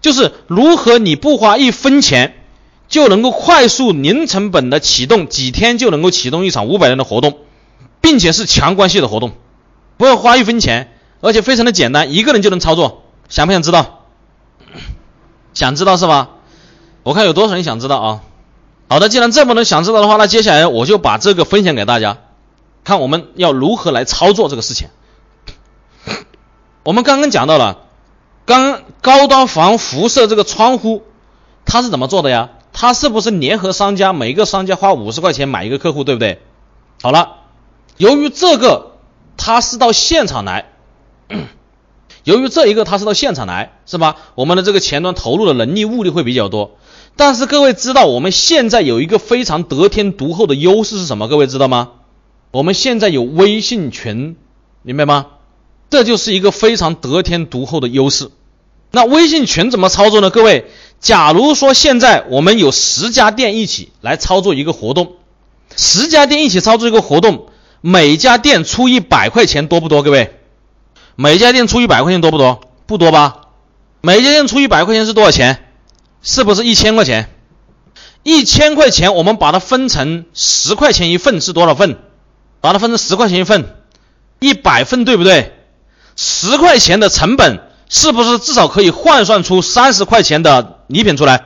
Speaker 1: 就是如何你不花一分钱就能够快速零成本的启动，几天就能够启动一场五百人的活动，并且是强关系的活动，不要花一分钱，而且非常的简单，一个人就能操作。想不想知道？想知道是吧？我看有多少人想知道啊？好的，既然这么多人想知道的话，那接下来我就把这个分享给大家，看我们要如何来操作这个事情。我们刚刚讲到了，刚高端防辐射这个窗户，它是怎么做的呀？它是不是联合商家，每个商家花五十块钱买一个客户，对不对？好了，由于这个它是到现场来。由于这一个它是到现场来，是吧？我们的这个前端投入的人力物力会比较多，但是各位知道我们现在有一个非常得天独厚的优势是什么？各位知道吗？我们现在有微信群，明白吗？这就是一个非常得天独厚的优势。那微信群怎么操作呢？各位，假如说现在我们有十家店一起来操作一个活动，十家店一起操作一个活动，每家店出一百块钱，多不多？各位？每家店出一百块钱多不多？不多吧？每家店出一百块钱是多少钱？是不是一千块钱？一千块钱，我们把它分成十块钱一份是多少份？把它分成十块钱一份，一百份对不对？十块钱的成本是不是至少可以换算出三十块钱的礼品出来？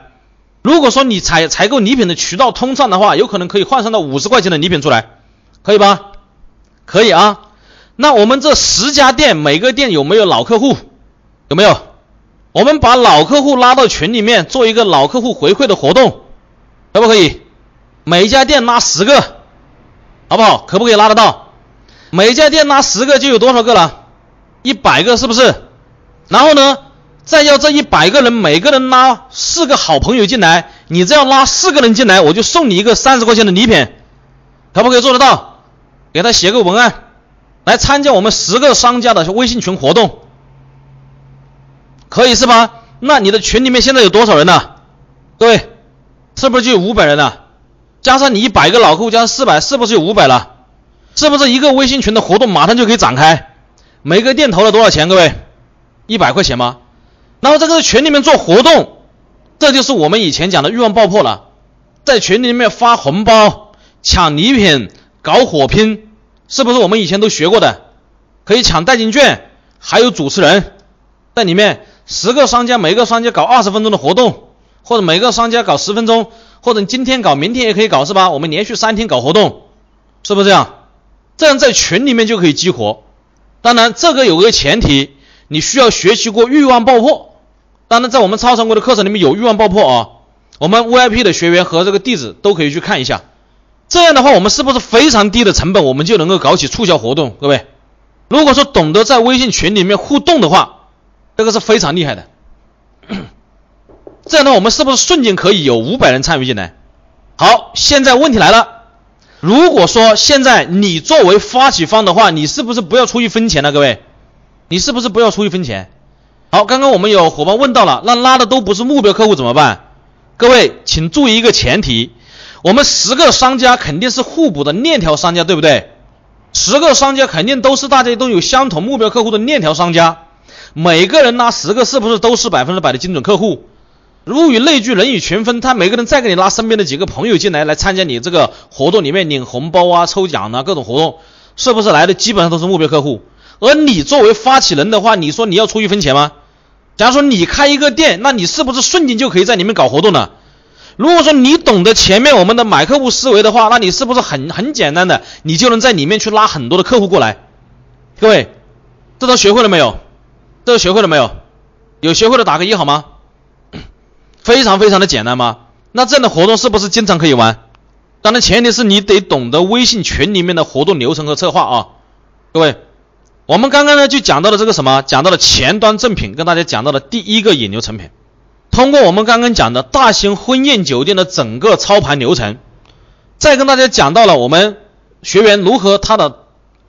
Speaker 1: 如果说你采采购礼品的渠道通畅的话，有可能可以换算到五十块钱的礼品出来，可以吧？可以啊。那我们这十家店，每个店有没有老客户？有没有？我们把老客户拉到群里面，做一个老客户回馈的活动，可不可以？每一家店拉十个，好不好？可不可以拉得到？每家店拉十个就有多少个了？一百个是不是？然后呢，再要这一百个人，每个人拉四个好朋友进来，你这样拉四个人进来，我就送你一个三十块钱的礼品，可不可以做得到？给他写个文案。来参加我们十个商家的微信群活动，可以是吧？那你的群里面现在有多少人呢？各位，是不是就有五百人了？加上你一百个老客户，加上四百，是不是有五百了？是不是一个微信群的活动马上就可以展开？每个店投了多少钱？各位，一百块钱吗？然后这个群里面做活动，这就是我们以前讲的欲望爆破了，在群里面发红包、抢礼品、搞火拼。是不是我们以前都学过的？可以抢代金券，还有主持人在里面。十个商家，每个商家搞二十分钟的活动，或者每个商家搞十分钟，或者今天搞，明天也可以搞，是吧？我们连续三天搞活动，是不是这样？这样在群里面就可以激活。当然，这个有个前提，你需要学习过欲望爆破。当然，在我们超常规的课程里面有欲望爆破啊，我们 VIP 的学员和这个弟子都可以去看一下。这样的话，我们是不是非常低的成本，我们就能够搞起促销活动？各位，如果说懂得在微信群里面互动的话，这个是非常厉害的。这样的话，我们是不是瞬间可以有五百人参与进来？好，现在问题来了，如果说现在你作为发起方的话，你是不是不要出一分钱呢？各位，你是不是不要出一分钱？好，刚刚我们有伙伴问到了，那拉的都不是目标客户怎么办？各位，请注意一个前提。我们十个商家肯定是互补的链条商家，对不对？十个商家肯定都是大家都有相同目标客户的链条商家，每个人拉十个，是不是都是百分之百的精准客户？物以类聚，人以群分，他每个人再给你拉身边的几个朋友进来，来参加你这个活动里面领红包啊、抽奖啊各种活动，是不是来的基本上都是目标客户？而你作为发起人的话，你说你要出一分钱吗？假如说你开一个店，那你是不是瞬间就可以在里面搞活动了？如果说你懂得前面我们的买客户思维的话，那你是不是很很简单的，你就能在里面去拉很多的客户过来？各位，这都学会了没有？这都学会了没有？有学会的打个一好吗？非常非常的简单吗？那这样的活动是不是经常可以玩？当然前提是你得懂得微信群里面的活动流程和策划啊，各位。我们刚刚呢就讲到了这个什么，讲到了前端赠品，跟大家讲到了第一个引流成品。通过我们刚刚讲的大型婚宴酒店的整个操盘流程，再跟大家讲到了我们学员如何他的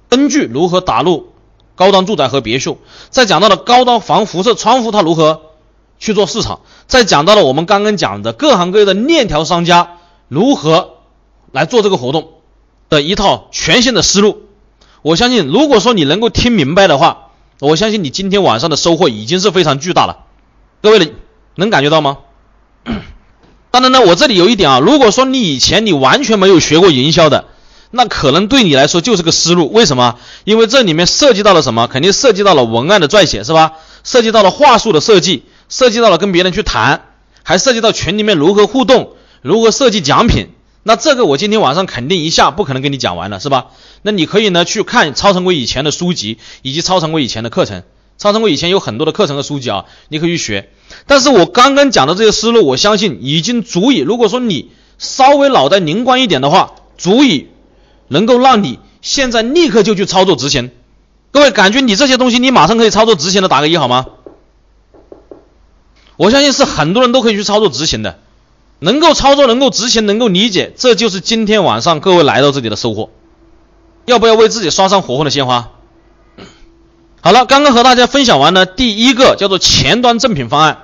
Speaker 1: 灯具如何打入高端住宅和别墅，再讲到了高端防辐射窗户它如何去做市场，再讲到了我们刚刚讲的各行各业的链条商家如何来做这个活动的一套全新的思路。我相信，如果说你能够听明白的话，我相信你今天晚上的收获已经是非常巨大了。各位能感觉到吗？当然呢，我这里有一点啊，如果说你以前你完全没有学过营销的，那可能对你来说就是个思路。为什么？因为这里面涉及到了什么？肯定涉及到了文案的撰写，是吧？涉及到了话术的设计，涉及到了跟别人去谈，还涉及到群里面如何互动，如何设计奖品。那这个我今天晚上肯定一下不可能跟你讲完了，是吧？那你可以呢去看超常规以前的书籍，以及超常规以前的课程。超常规以前有很多的课程和书籍啊，你可以去学。但是我刚刚讲的这些思路，我相信已经足以。如果说你稍微脑袋灵光一点的话，足以能够让你现在立刻就去操作执行。各位，感觉你这些东西你马上可以操作执行的，打个一好吗？我相信是很多人都可以去操作执行的。能够操作，能够执行，能够理解，这就是今天晚上各位来到这里的收获。要不要为自己刷上火红的鲜花？好了，刚刚和大家分享完了第一个叫做前端赠品方案，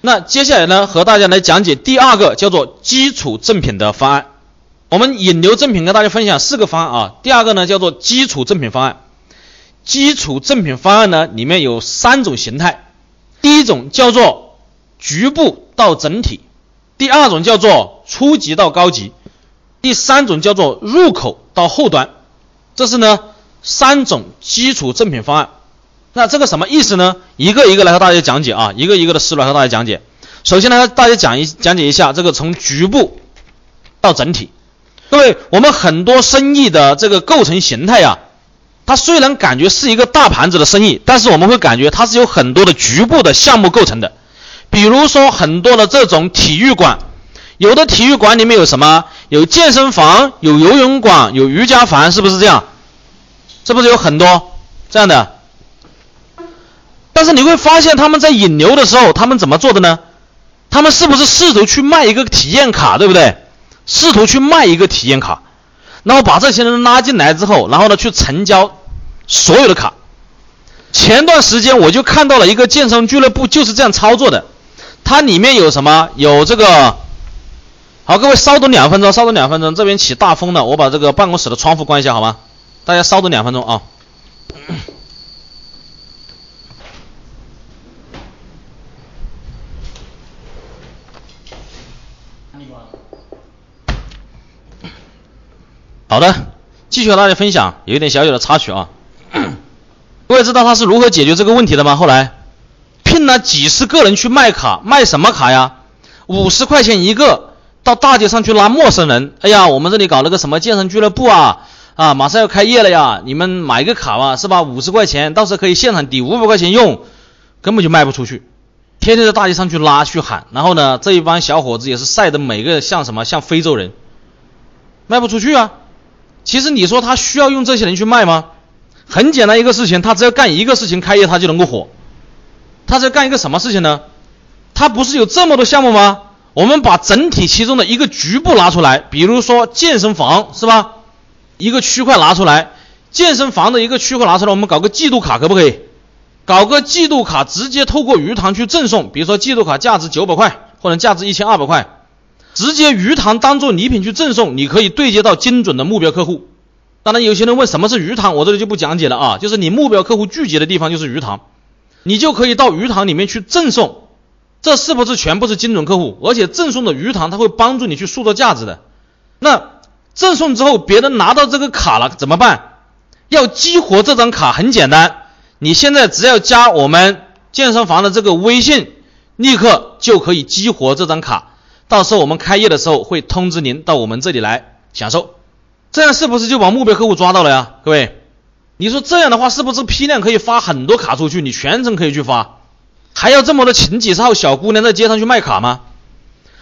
Speaker 1: 那接下来呢，和大家来讲解第二个叫做基础赠品的方案。我们引流赠品跟大家分享四个方案啊，第二个呢叫做基础赠品方案。基础赠品方案呢里面有三种形态，第一种叫做局部到整体。第二种叫做初级到高级，第三种叫做入口到后端，这是呢三种基础赠品方案。那这个什么意思呢？一个一个来和大家讲解啊，一个一个的思路来和大家讲解。首先呢，大家讲一讲解一下这个从局部到整体。各位，我们很多生意的这个构成形态呀，它虽然感觉是一个大盘子的生意，但是我们会感觉它是有很多的局部的项目构成的。比如说很多的这种体育馆，有的体育馆里面有什么？有健身房，有游泳馆，有瑜伽房，是不是这样？是不是有很多这样的？但是你会发现他们在引流的时候，他们怎么做的呢？他们是不是试图去卖一个体验卡，对不对？试图去卖一个体验卡，然后把这些人拉进来之后，然后呢去成交所有的卡。前段时间我就看到了一个健身俱乐部就是这样操作的。它里面有什么？有这个，好，各位稍等两分钟，稍等两分钟，这边起大风了，我把这个办公室的窗户关一下，好吗？大家稍等两分钟啊。好的，继续和大家分享，有一点小小的插曲啊。各位知道他是如何解决这个问题的吗？后来？聘了几十个人去卖卡，卖什么卡呀？五十块钱一个，到大街上去拉陌生人。哎呀，我们这里搞了个什么健身俱乐部啊？啊，马上要开业了呀！你们买个卡吧，是吧？五十块钱，到时候可以现场抵五百块钱用，根本就卖不出去。天天在大街上去拉去喊，然后呢，这一帮小伙子也是晒得每个像什么像非洲人，卖不出去啊。其实你说他需要用这些人去卖吗？很简单一个事情，他只要干一个事情，开业他就能够火。他在干一个什么事情呢？他不是有这么多项目吗？我们把整体其中的一个局部拿出来，比如说健身房是吧？一个区块拿出来，健身房的一个区块拿出来，我们搞个季度卡可不可以？搞个季度卡，直接透过鱼塘去赠送，比如说季度卡价值九百块或者价值一千二百块，直接鱼塘当做礼品去赠送，你可以对接到精准的目标客户。当然，有些人问什么是鱼塘，我这里就不讲解了啊，就是你目标客户聚集的地方就是鱼塘。你就可以到鱼塘里面去赠送，这是不是全部是精准客户？而且赠送的鱼塘它会帮助你去塑造价值的。那赠送之后，别人拿到这个卡了怎么办？要激活这张卡很简单，你现在只要加我们健身房的这个微信，立刻就可以激活这张卡。到时候我们开业的时候会通知您到我们这里来享受。这样是不是就把目标客户抓到了呀？各位，你说这样的话是不是批量可以发很多卡出去？你全程可以去发，还要这么多请几十号小姑娘在街上去卖卡吗？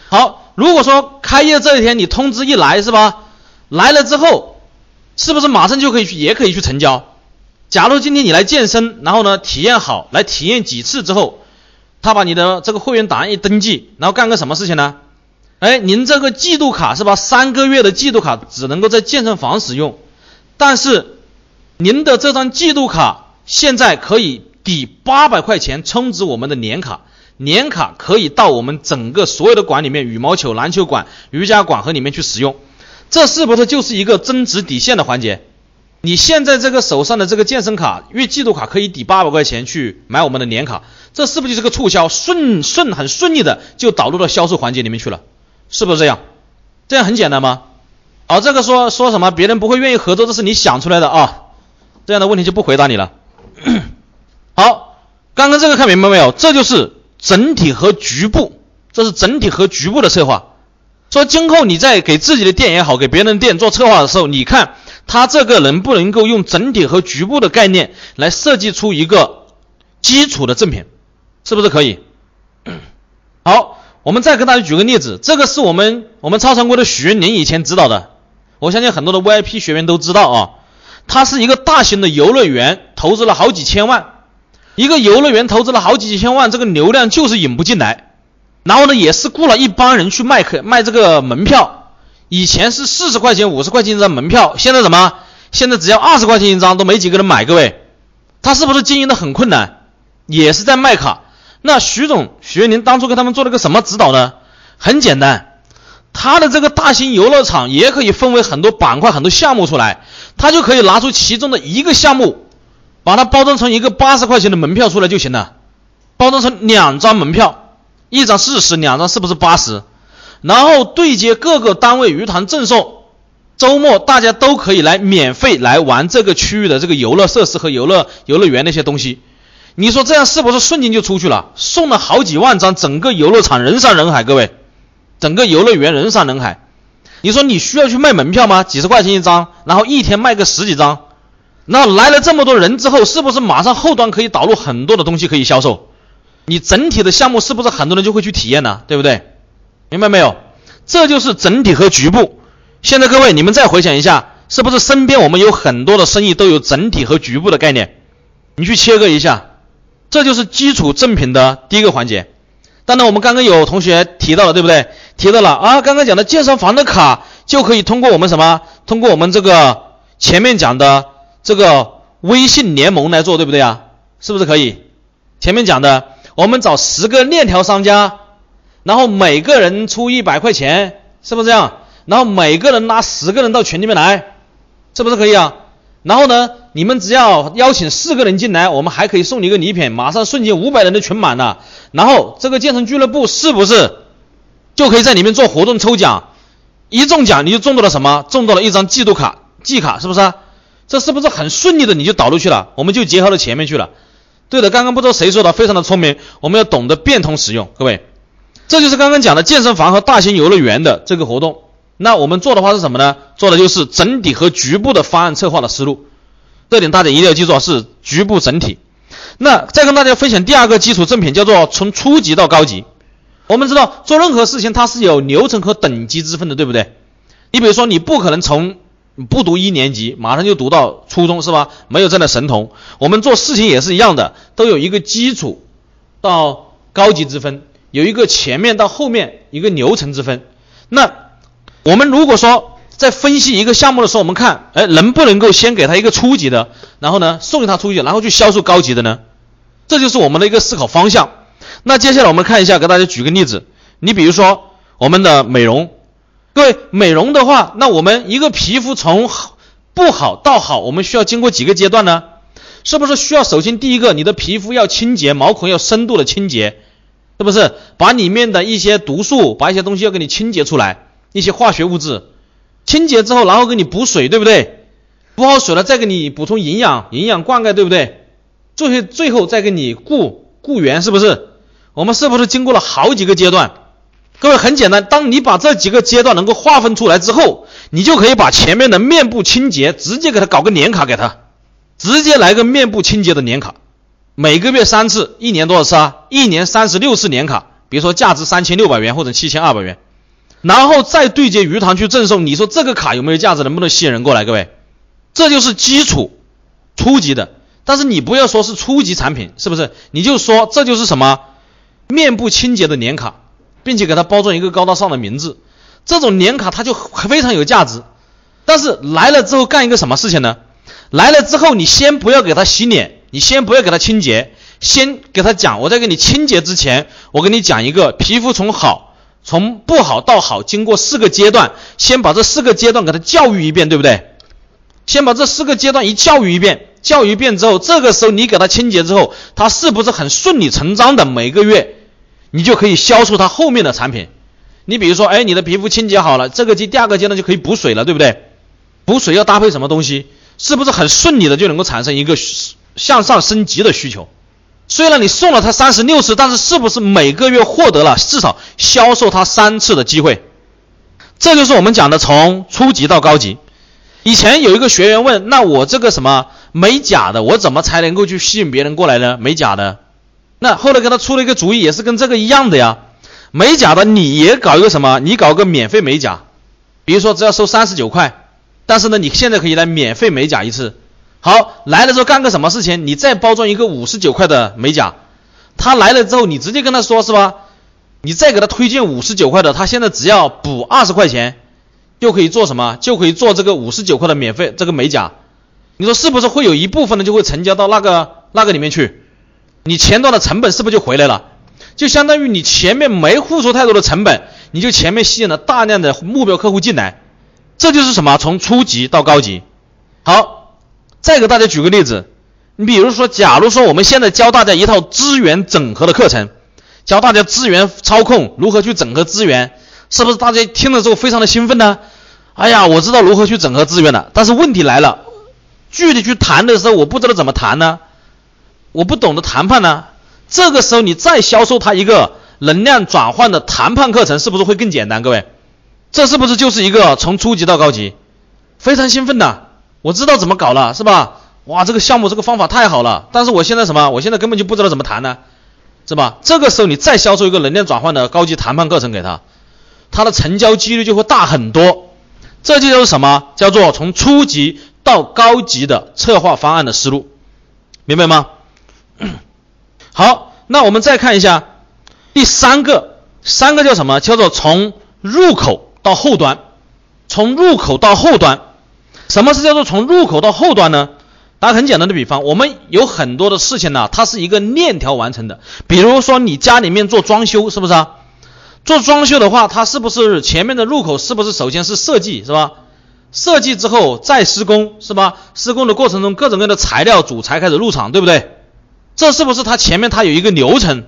Speaker 1: 好，如果说开业这一天你通知一来是吧？来了之后，是不是马上就可以去，也可以去成交？假如今天你来健身，然后呢体验好，来体验几次之后，他把你的这个会员档案一登记，然后干个什么事情呢？哎，您这个季度卡是吧？三个月的季度卡只能够在健身房使用，但是您的这张季度卡现在可以抵八百块钱充值我们的年卡。年卡可以到我们整个所有的馆里面，羽毛球、篮球馆、瑜伽馆和里面去使用，这是不是就是一个增值底线的环节？你现在这个手上的这个健身卡月季度卡可以抵八百块钱去买我们的年卡，这是不是就是个促销？顺顺很顺利的就导入到销售环节里面去了，是不是这样？这样很简单吗？哦，这个说说什么别人不会愿意合作，这是你想出来的啊？这样的问题就不回答你了。好，刚刚这个看明白没有？这就是。整体和局部，这是整体和局部的策划。说今后你在给自己的店也好，给别人的店做策划的时候，你看他这个能不能够用整体和局部的概念来设计出一个基础的赠品，是不是可以？好，我们再跟大家举个例子，这个是我们我们超常规的许云林以前指导的，我相信很多的 VIP 学员都知道啊，他是一个大型的游乐园，投资了好几千万。一个游乐园投资了好几千万，这个流量就是引不进来。然后呢，也是雇了一帮人去卖客卖这个门票。以前是四十块钱、五十块钱一张门票，现在什么？现在只要二十块钱一张，都没几个人买。各位，他是不是经营的很困难？也是在卖卡。那徐总、徐月林当初给他们做了个什么指导呢？很简单，他的这个大型游乐场也可以分为很多板块、很多项目出来，他就可以拿出其中的一个项目。把它包装成一个八十块钱的门票出来就行了，包装成两张门票，一张四十，两张是不是八十？然后对接各个单位鱼塘赠送，周末大家都可以来免费来玩这个区域的这个游乐设施和游乐游乐园那些东西。你说这样是不是瞬间就出去了？送了好几万张，整个游乐场人山人海，各位，整个游乐园人山人海。你说你需要去卖门票吗？几十块钱一张，然后一天卖个十几张。那来了这么多人之后，是不是马上后端可以导入很多的东西可以销售？你整体的项目是不是很多人就会去体验呢？对不对？明白没有？这就是整体和局部。现在各位，你们再回想一下，是不是身边我们有很多的生意都有整体和局部的概念？你去切割一下，这就是基础赠品的第一个环节。当然，我们刚刚有同学提到了，对不对？提到了啊，刚刚讲的健身房的卡就可以通过我们什么？通过我们这个前面讲的。这个微信联盟来做对不对啊？是不是可以？前面讲的，我们找十个链条商家，然后每个人出一百块钱，是不是这样？然后每个人拉十个人到群里面来，是不是可以啊？然后呢，你们只要邀请四个人进来，我们还可以送你一个礼品，马上瞬间五百人的群满了。然后这个健身俱乐部是不是就可以在里面做活动抽奖？一中奖你就中到了什么？中到了一张季度卡、季卡，是不是？这是不是很顺利的你就导入去了？我们就结合到前面去了。对的，刚刚不知道谁说的，非常的聪明。我们要懂得变通使用，各位，这就是刚刚讲的健身房和大型游乐园的这个活动。那我们做的话是什么呢？做的就是整体和局部的方案策划的思路。这点大家一定要记住，是局部整体。那再跟大家分享第二个基础赠品，叫做从初级到高级。我们知道做任何事情它是有流程和等级之分的，对不对？你比如说，你不可能从不读一年级，马上就读到初中是吧？没有这样的神童。我们做事情也是一样的，都有一个基础到高级之分，有一个前面到后面一个流程之分。那我们如果说在分析一个项目的时候，我们看，哎，能不能够先给他一个初级的，然后呢送给他初级，然后去销售高级的呢？这就是我们的一个思考方向。那接下来我们看一下，给大家举个例子。你比如说我们的美容。各位，美容的话，那我们一个皮肤从不好到好，我们需要经过几个阶段呢？是不是需要首先第一个，你的皮肤要清洁，毛孔要深度的清洁，是不是？把里面的一些毒素，把一些东西要给你清洁出来，一些化学物质，清洁之后，然后给你补水，对不对？补好水了，再给你补充营养，营养灌溉，对不对？最后最后再给你固固源，是不是？我们是不是经过了好几个阶段？各位很简单，当你把这几个阶段能够划分出来之后，你就可以把前面的面部清洁直接给他搞个年卡给他，直接来个面部清洁的年卡，每个月三次，一年多少次啊？一年三十六次年卡，比如说价值三千六百元或者七千二百元，然后再对接鱼塘去赠送，你说这个卡有没有价值？能不能吸引人过来？各位，这就是基础初级的，但是你不要说是初级产品，是不是？你就说这就是什么？面部清洁的年卡，并且给它包装一个高大上的名字，这种年卡它就非常有价值。但是来了之后干一个什么事情呢？来了之后你先不要给他洗脸，你先不要给他清洁，先给他讲，我在给你清洁之前，我给你讲一个皮肤从好从不好到好，经过四个阶段，先把这四个阶段给他教育一遍，对不对？先把这四个阶段一教育一遍。教育一遍之后，这个时候你给他清洁之后，他是不是很顺理成章的每个月，你就可以销售他后面的产品？你比如说，哎，你的皮肤清洁好了，这个阶第二个阶段就可以补水了，对不对？补水要搭配什么东西？是不是很顺利的就能够产生一个向上升级的需求？虽然你送了他三十六次，但是是不是每个月获得了至少销售他三次的机会？这就是我们讲的从初级到高级。以前有一个学员问，那我这个什么？美甲的，我怎么才能够去吸引别人过来呢？美甲的，那后来给他出了一个主意，也是跟这个一样的呀。美甲的你也搞一个什么？你搞个免费美甲，比如说只要收三十九块，但是呢，你现在可以来免费美甲一次。好，来了之后干个什么事情？你再包装一个五十九块的美甲，他来了之后，你直接跟他说是吧？你再给他推荐五十九块的，他现在只要补二十块钱，就可以做什么？就可以做这个五十九块的免费这个美甲。你说是不是会有一部分呢就会成交到那个那个里面去？你前端的成本是不是就回来了？就相当于你前面没付出太多的成本，你就前面吸引了大量的目标客户进来，这就是什么？从初级到高级。好，再给大家举个例子，你比如说，假如说我们现在教大家一套资源整合的课程，教大家资源操控如何去整合资源，是不是大家听了之后非常的兴奋呢？哎呀，我知道如何去整合资源了，但是问题来了。具体去谈的时候，我不知道怎么谈呢，我不懂得谈判呢。这个时候你再销售他一个能量转换的谈判课程，是不是会更简单？各位，这是不是就是一个从初级到高级？非常兴奋的，我知道怎么搞了，是吧？哇，这个项目这个方法太好了，但是我现在什么？我现在根本就不知道怎么谈呢，是吧？这个时候你再销售一个能量转换的高级谈判课程给他，他的成交几率就会大很多。这就叫什么？叫做从初级。到高级的策划方案的思路，明白吗？好，那我们再看一下第三个，三个叫什么？叫做从入口到后端，从入口到后端，什么是叫做从入口到后端呢？打个很简单的比方，我们有很多的事情呢，它是一个链条完成的。比如说你家里面做装修，是不是啊？做装修的话，它是不是前面的入口是不是首先是设计，是吧？设计之后再施工是吧？施工的过程中各种各样的材料主材开始入场，对不对？这是不是它前面它有一个流程，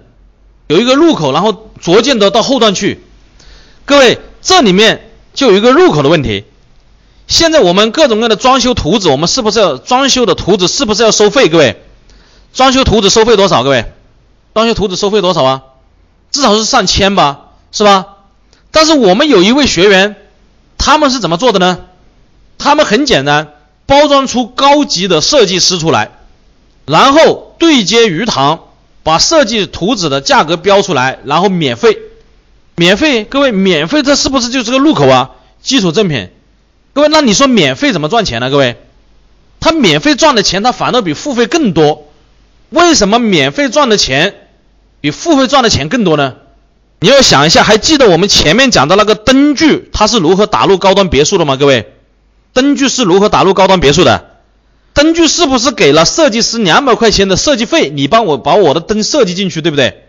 Speaker 1: 有一个入口，然后逐渐的到后端去？各位，这里面就有一个入口的问题。现在我们各种各样的装修图纸，我们是不是要装修的图纸是不是要收费？各位，装修图纸收费多少？各位，装修图纸收费多少啊？至少是上千吧，是吧？但是我们有一位学员，他们是怎么做的呢？他们很简单，包装出高级的设计师出来，然后对接鱼塘，把设计图纸的价格标出来，然后免费，免费，各位，免费，这是不是就是个入口啊？基础赠品，各位，那你说免费怎么赚钱呢？各位，他免费赚的钱，他反倒比付费更多，为什么免费赚的钱比付费赚的钱更多呢？你要想一下，还记得我们前面讲的那个灯具，它是如何打入高端别墅的吗？各位？灯具是如何打入高端别墅的？灯具是不是给了设计师两百块钱的设计费？你帮我把我的灯设计进去，对不对？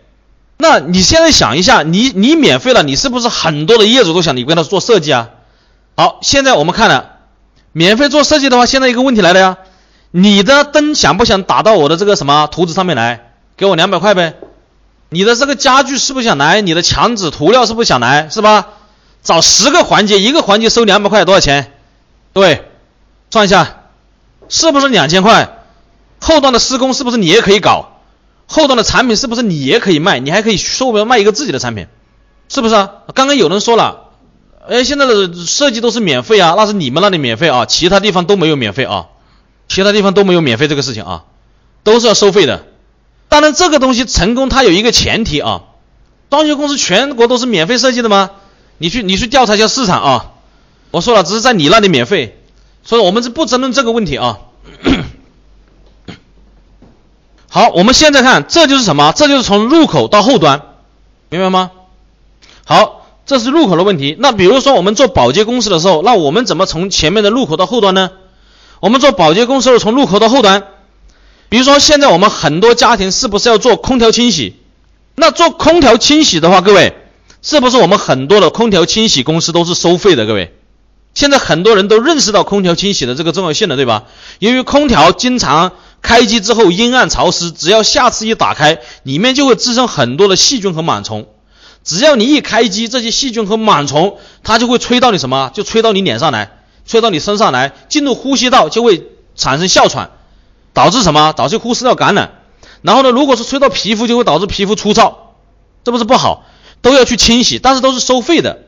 Speaker 1: 那你现在想一下，你你免费了，你是不是很多的业主都想你跟他做设计啊？好，现在我们看了，免费做设计的话，现在一个问题来了呀，你的灯想不想打到我的这个什么图纸上面来？给我两百块呗。你的这个家具是不是想来？你的墙纸涂料是不是想来？是吧？找十个环节，一个环节收两百块，多少钱？对，算一下，是不是两千块？后端的施工是不是你也可以搞？后端的产品是不是你也可以卖？你还可以说不定卖一个自己的产品，是不是啊？刚刚有人说了，哎，现在的设计都是免费啊，那是你们那里免费啊，其他地方都没有免费啊，其他地方都没有免费这个事情啊，都是要收费的。当然，这个东西成功它有一个前提啊，装修公司全国都是免费设计的吗？你去你去调查一下市场啊。我说了，只是在你那里免费，所以我们是不争论这个问题啊。好，我们现在看，这就是什么？这就是从入口到后端，明白吗？好，这是入口的问题。那比如说我们做保洁公司的时候，那我们怎么从前面的入口到后端呢？我们做保洁公司的时候从入口到后端。比如说，现在我们很多家庭是不是要做空调清洗？那做空调清洗的话，各位，是不是我们很多的空调清洗公司都是收费的？各位，现在很多人都认识到空调清洗的这个重要性了，对吧？由于空调经常开机之后阴暗潮湿，只要下次一打开，里面就会滋生很多的细菌和螨虫。只要你一开机，这些细菌和螨虫它就会吹到你什么？就吹到你脸上来，吹到你身上来，进入呼吸道就会产生哮喘。导致什么？导致呼吸道感染。然后呢，如果是吹到皮肤，就会导致皮肤粗糙，这不是不好？都要去清洗，但是都是收费的。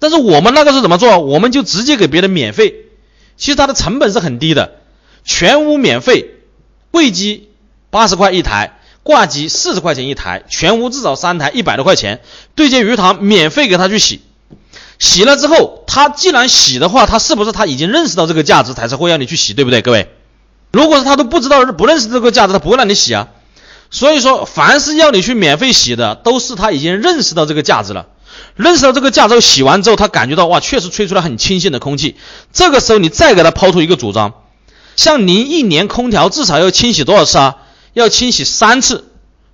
Speaker 1: 但是我们那个是怎么做？我们就直接给别人免费。其实它的成本是很低的，全屋免费，柜机八十块一台，挂机四十块钱一台，全屋至少三台，一百多块钱。对接鱼塘免费给他去洗，洗了之后，他既然洗的话，他是不是他已经认识到这个价值，才是会让你去洗，对不对，各位？如果是他都不知道、不认识这个价值，他不会让你洗啊。所以说，凡是要你去免费洗的，都是他已经认识到这个价值了。认识到这个价值后，洗完之后，他感觉到哇，确实吹出来很清新的空气。这个时候，你再给他抛出一个主张，像您一年空调至少要清洗多少次啊？要清洗三次。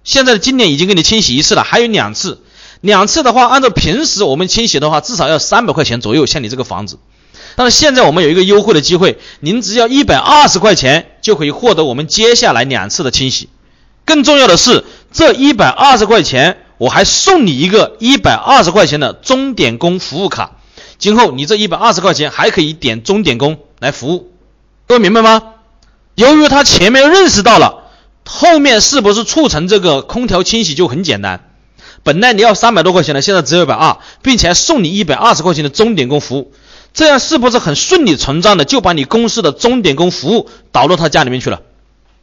Speaker 1: 现在的今年已经给你清洗一次了，还有两次。两次的话，按照平时我们清洗的话，至少要三百块钱左右。像你这个房子。但是现在我们有一个优惠的机会，您只要一百二十块钱就可以获得我们接下来两次的清洗。更重要的是，这一百二十块钱我还送你一个一百二十块钱的钟点工服务卡。今后你这一百二十块钱还可以点钟点工来服务，各位明白吗？由于他前面认识到了，后面是不是促成这个空调清洗就很简单？本来你要三百多块钱的，现在只有一百二，并且还送你一百二十块钱的钟点工服务。这样是不是很顺理成章的就把你公司的钟点工服务导入他家里面去了？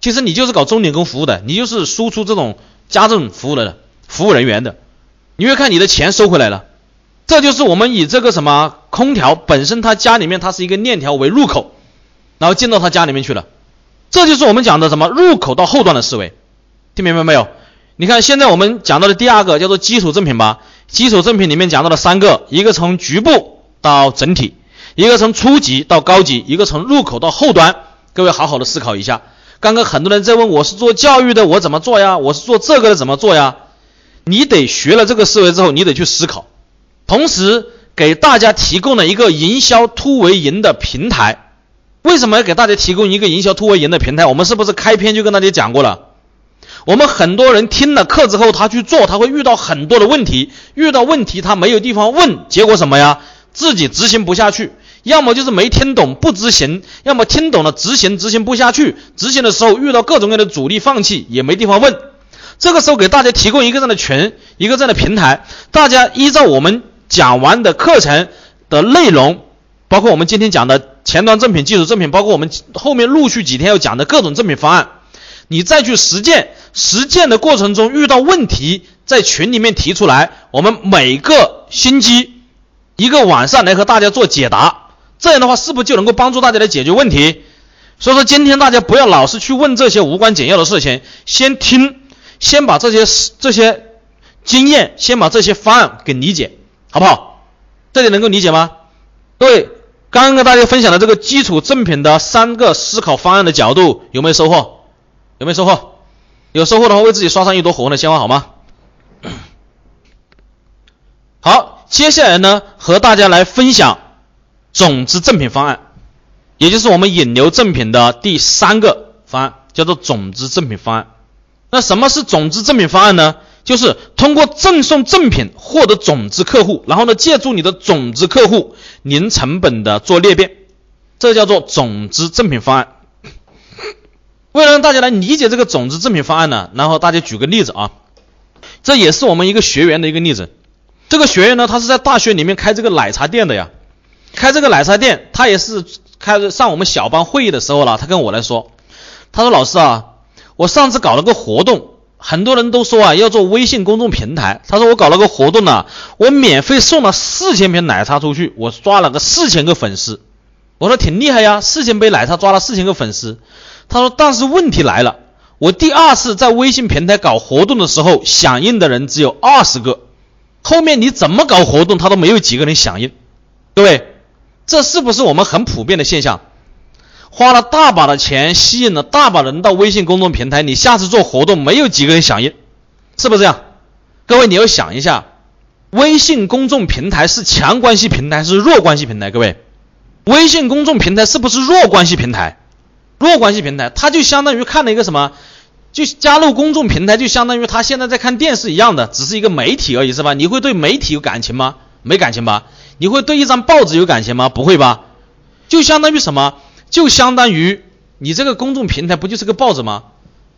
Speaker 1: 其实你就是搞钟点工服务的，你就是输出这种家政服务的服务人员的。你会看你的钱收回来了，这就是我们以这个什么空调本身，他家里面它是一个链条为入口，然后进到他家里面去了。这就是我们讲的什么入口到后端的思维，听明白没有？你看现在我们讲到的第二个叫做基础赠品吧，基础赠品里面讲到了三个，一个从局部到整体。一个从初级到高级，一个从入口到后端，各位好好的思考一下。刚刚很多人在问，我是做教育的，我怎么做呀？我是做这个的，怎么做呀？你得学了这个思维之后，你得去思考。同时给大家提供了一个营销突围营的平台。为什么要给大家提供一个营销突围营的平台？我们是不是开篇就跟大家讲过了？我们很多人听了课之后，他去做，他会遇到很多的问题，遇到问题他没有地方问，结果什么呀？自己执行不下去。要么就是没听懂不执行，要么听懂了执行执行不下去，执行的时候遇到各种各样的阻力，放弃也没地方问。这个时候给大家提供一个这样的群，一个这样的平台，大家依照我们讲完的课程的内容，包括我们今天讲的前端赠品、技术赠品，包括我们后面陆续几天要讲的各种赠品方案，你再去实践，实践的过程中遇到问题，在群里面提出来，我们每个星期一个晚上来和大家做解答。这样的话，是不是就能够帮助大家来解决问题？所以说，今天大家不要老是去问这些无关紧要的事情，先听，先把这些这些经验，先把这些方案给理解，好不好？这里能够理解吗？各位，刚刚跟大家分享的这个基础赠品的三个思考方案的角度，有没有收获？有没有收获？有收获的话，为自己刷上一朵火红的鲜花，好吗？好，接下来呢，和大家来分享。种子赠品方案，也就是我们引流赠品的第三个方案，叫做种子赠品方案。那什么是种子赠品方案呢？就是通过赠送赠品获得种子客户，然后呢，借助你的种子客户零成本的做裂变，这叫做种子赠品方案。为了让大家来理解这个种子赠品方案呢，然后大家举个例子啊，这也是我们一个学员的一个例子。这个学员呢，他是在大学里面开这个奶茶店的呀，开这个奶茶店，他也是开上我们小班会议的时候了，他跟我来说，他说老师啊，我上次搞了个活动，很多人都说啊要做微信公众平台，他说我搞了个活动呢，我免费送了四千瓶奶茶出去，我抓了个四千个粉丝，我说挺厉害呀，四千杯奶茶抓了四千个粉丝，他说但是问题来了，我第二次在微信平台搞活动的时候，响应的人只有二十个。后面你怎么搞活动，他都没有几个人响应，各位，这是不是我们很普遍的现象？花了大把的钱，吸引了大把人到微信公众平台，你下次做活动没有几个人响应，是不是这样？各位，你要想一下，微信公众平台是强关系平台是弱关系平台？各位，微信公众平台是不是弱关系平台？弱关系平台，它就相当于看了一个什么？就加入公众平台，就相当于他现在在看电视一样的，只是一个媒体而已，是吧？你会对媒体有感情吗？没感情吧？你会对一张报纸有感情吗？不会吧？就相当于什么？就相当于你这个公众平台不就是个报纸吗？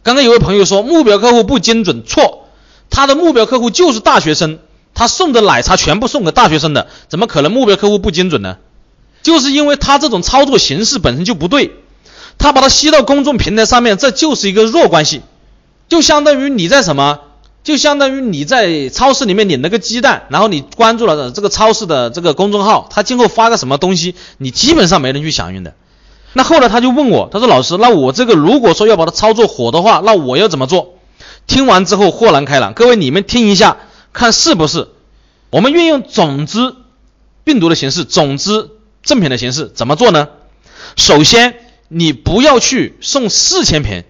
Speaker 1: 刚刚有位朋友说目标客户不精准，错，他的目标客户就是大学生，他送的奶茶全部送给大学生的，怎么可能目标客户不精准呢？就是因为他这种操作形式本身就不对。他把它吸到公众平台上面，这就是一个弱关系，就相当于你在什么？就相当于你在超市里面领了个鸡蛋，然后你关注了这个超市的这个公众号，他今后发个什么东西，你基本上没人去响应的。那后来他就问我，他说老师，那我这个如果说要把它操作火的话，那我要怎么做？听完之后豁然开朗，各位你们听一下，看是不是？我们运用种子病毒的形式，种子正品的形式怎么做呢？首先。你不要去送四千瓶，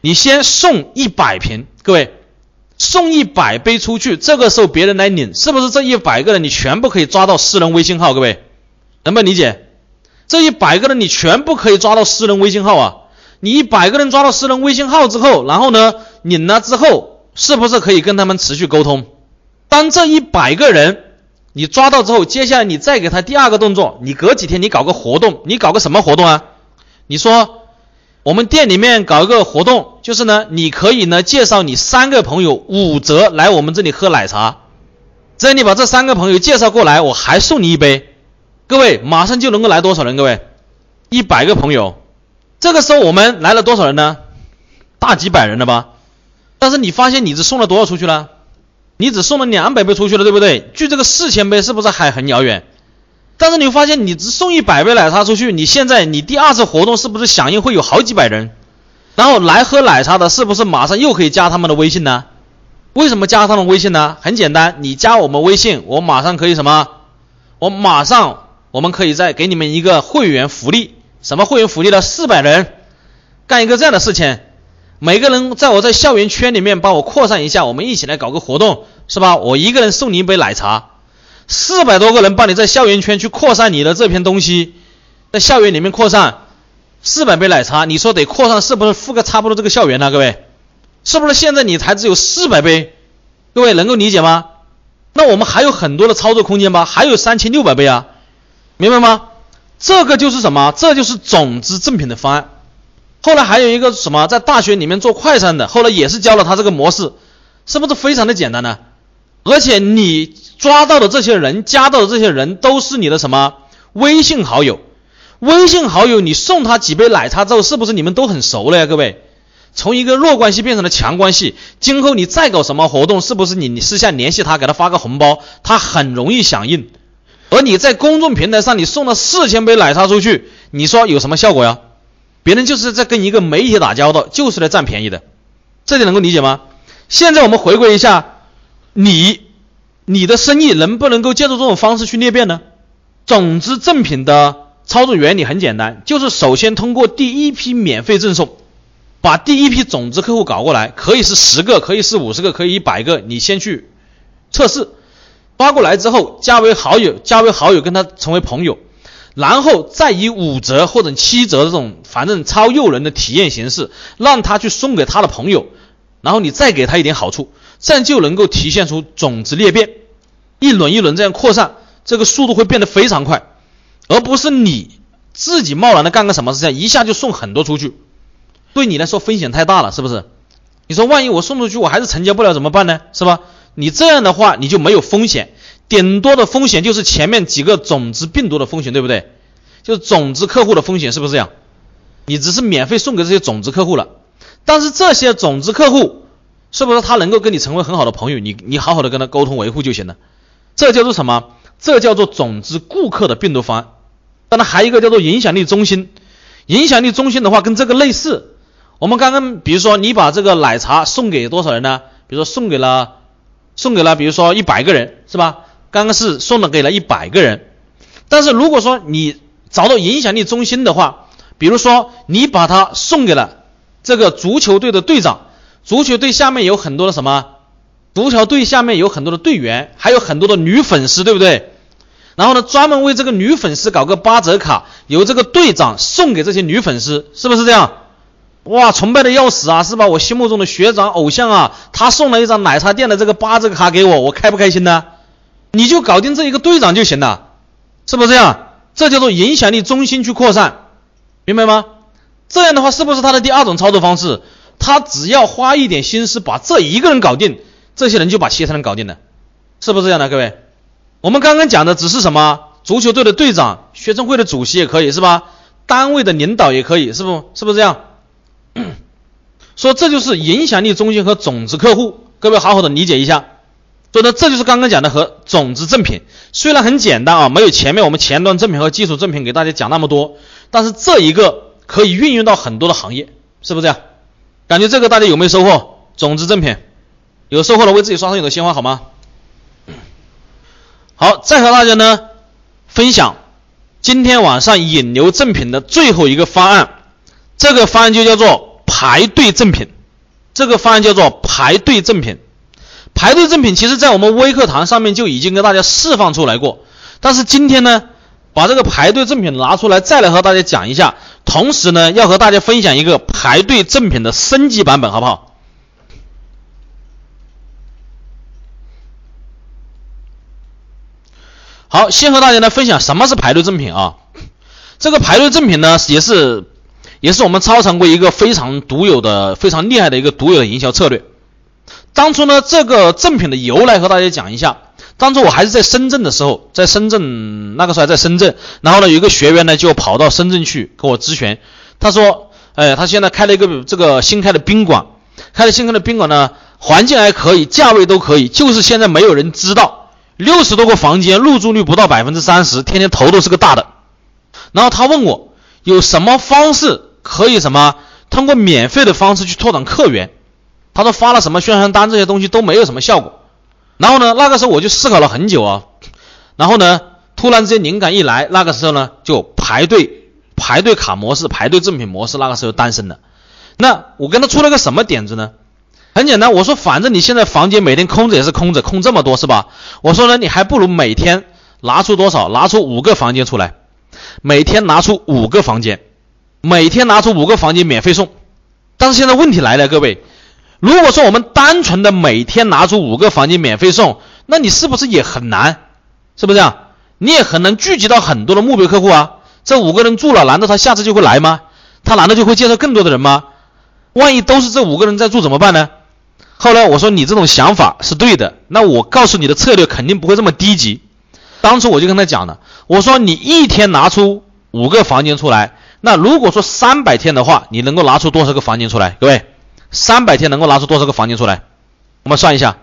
Speaker 1: 你先送一百瓶。各位，送一百杯出去，这个时候别人来领，是不是这一百个人你全部可以抓到私人微信号？各位，能不能理解？这一百个人你全部可以抓到私人微信号啊！你一百个人抓到私人微信号之后，然后呢，领了之后，是不是可以跟他们持续沟通？当这一百个人你抓到之后，接下来你再给他第二个动作，你隔几天你搞个活动，你搞个什么活动啊？你说，我们店里面搞一个活动，就是呢，你可以呢介绍你三个朋友五折来我们这里喝奶茶，只要你把这三个朋友介绍过来，我还送你一杯。各位，马上就能够来多少人？各位，一百个朋友，这个时候我们来了多少人呢？大几百人了吧？但是你发现你只送了多少出去了？你只送了两百杯出去了，对不对？距这个四千杯是不是还很遥远？但是你发现你只送一百杯奶茶出去，你现在你第二次活动是不是响应会有好几百人？然后来喝奶茶的是不是马上又可以加他们的微信呢？为什么加他们微信呢？很简单，你加我们微信，我马上可以什么？我马上我们可以再给你们一个会员福利，什么会员福利呢？四百人干一个这样的事情，每个人在我在校园圈里面帮我扩散一下，我们一起来搞个活动，是吧？我一个人送你一杯奶茶。四百多个人帮你在校园圈去扩散你的这篇东西，在校园里面扩散四百杯奶茶，你说得扩散是不是覆盖差不多这个校园呢？各位，是不是现在你才只有四百杯？各位能够理解吗？那我们还有很多的操作空间吧？还有三千六百杯啊，明白吗？这个就是什么？这就是种子赠品的方案。后来还有一个什么，在大学里面做快餐的，后来也是教了他这个模式，是不是非常的简单呢？而且你。抓到的这些人，加到的这些人都是你的什么微信好友？微信好友，你送他几杯奶茶之后，是不是你们都很熟了呀？各位，从一个弱关系变成了强关系，今后你再搞什么活动，是不是你你私下联系他，给他发个红包，他很容易响应？而你在公众平台上，你送了四千杯奶茶出去，你说有什么效果呀？别人就是在跟一个媒体打交道，就是来占便宜的，这点能够理解吗？现在我们回归一下，你。你的生意能不能够借助这种方式去裂变呢？种子赠品的操作原理很简单，就是首先通过第一批免费赠送，把第一批种子客户搞过来，可以是十个，可以是五十个，可以一百个，你先去测试，发过来之后加为好友，加为好友跟他成为朋友，然后再以五折或者七折这种反正超诱人的体验形式，让他去送给他的朋友，然后你再给他一点好处。这样就能够体现出种子裂变，一轮一轮这样扩散，这个速度会变得非常快，而不是你自己贸然的干个什么事情，一下就送很多出去。对你来说风险太大了，是不是？你说万一我送出去我还是成交不了怎么办呢？是吧？你这样的话你就没有风险，顶多的风险就是前面几个种子病毒的风险，对不对？就是种子客户的风险，是不是这样？你只是免费送给这些种子客户了，但是这些种子客户是不是他能够跟你成为很好的朋友？你你好好的跟他沟通维护就行了。这叫做什么？这叫做种子顾客的病毒方案。当然还有一个叫做影响力中心。影响力中心的话跟这个类似。我们刚刚比如说你把这个奶茶送给多少人呢？比如说送给了送给了比如说一百个人是吧？刚刚是送了给了一百个人。但是如果说你找到影响力中心的话，比如说你把它送给了这个足球队的队长，足球队下面有很多的什么？足球队下面有很多的队员，还有很多的女粉丝，对不对？然后呢，专门为这个女粉丝搞个八折卡，由这个队长送给这些女粉丝，是不是这样？哇，崇拜的要死啊，是吧？我心目中的学长偶像啊，他送了一张奶茶店的这个八折卡给我，我开不开心呢？你就搞定这一个队长就行了，是不是这样？这叫做影响力中心去扩散，明白吗？这样的话，是不是他的第二种操作方式？他只要花一点心思把这一个人搞定，这些人就把其他人搞定了，是不是这样的？各位，我们刚刚讲的只是什么？足球队的队长、学生会的主席也可以，是吧？单位的领导也可以，是不？是不是这样？说这就是影响力中心和种子客户，各位好好的理解一下。所以呢，这就是刚刚讲的和种子赠品，虽然很简单啊，没有前面我们前端赠品和基础赠品给大家讲那么多，但是这一个可以运用到很多的行业，是不是这样？感觉这个大家有没有收获？种子赠品有收获的为自己刷上有的鲜花好吗？好，再和大家呢分享今天晚上引流赠品的最后一个方案，这个方案就叫做排队赠品，这个方案叫做排队赠品。排队赠品其实，在我们微课堂上面就已经跟大家释放出来过，但是今天呢，把这个排队赠品拿出来，再来和大家讲一下，同时呢，要和大家分享一个排队赠品的升级版本，好不好？好，先和大家来分享什么是排队赠品啊？这个排队赠品呢，也是也是我们超常规一个非常独有的、非常厉害的一个独有的营销策略。当初呢，这个赠品的由来和大家讲一下。当初我还是在深圳的时候，在深圳那个时候还在深圳，然后呢，有一个学员呢就跑到深圳去跟我咨询，他说，哎，他现在开了一个这个新开的宾馆，开了新开的宾馆呢，环境还可以，价位都可以，就是现在没有人知道，六十多个房间，入住率不到百分之三十，天天头都是个大的。然后他问我有什么方式可以什么通过免费的方式去拓展客源。他说发了什么宣传单这些东西都没有什么效果，然后呢，那个时候我就思考了很久啊，然后呢，突然之间灵感一来，那个时候呢就排队排队卡模式、排队赠品模式，那个时候诞生了。那我跟他出了个什么点子呢？很简单，我说反正你现在房间每天空着也是空着，空这么多是吧？我说呢，你还不如每天拿出多少？拿出五个房间出来，每天拿出五个房间，每天拿出五个房间免费送。但是现在问题来了，各位。如果说我们单纯的每天拿出五个房间免费送，那你是不是也很难？是不是这样？你也很难聚集到很多的目标客户啊。这五个人住了，难道他下次就会来吗？他难道就会介绍更多的人吗？万一都是这五个人在住怎么办呢？后来我说你这种想法是对的，那我告诉你的策略肯定不会这么低级。当初我就跟他讲了，我说你一天拿出五个房间出来，那如果说三百天的话，你能够拿出多少个房间出来？各位？三百天能够拿出多少个房间出来？我们算一下，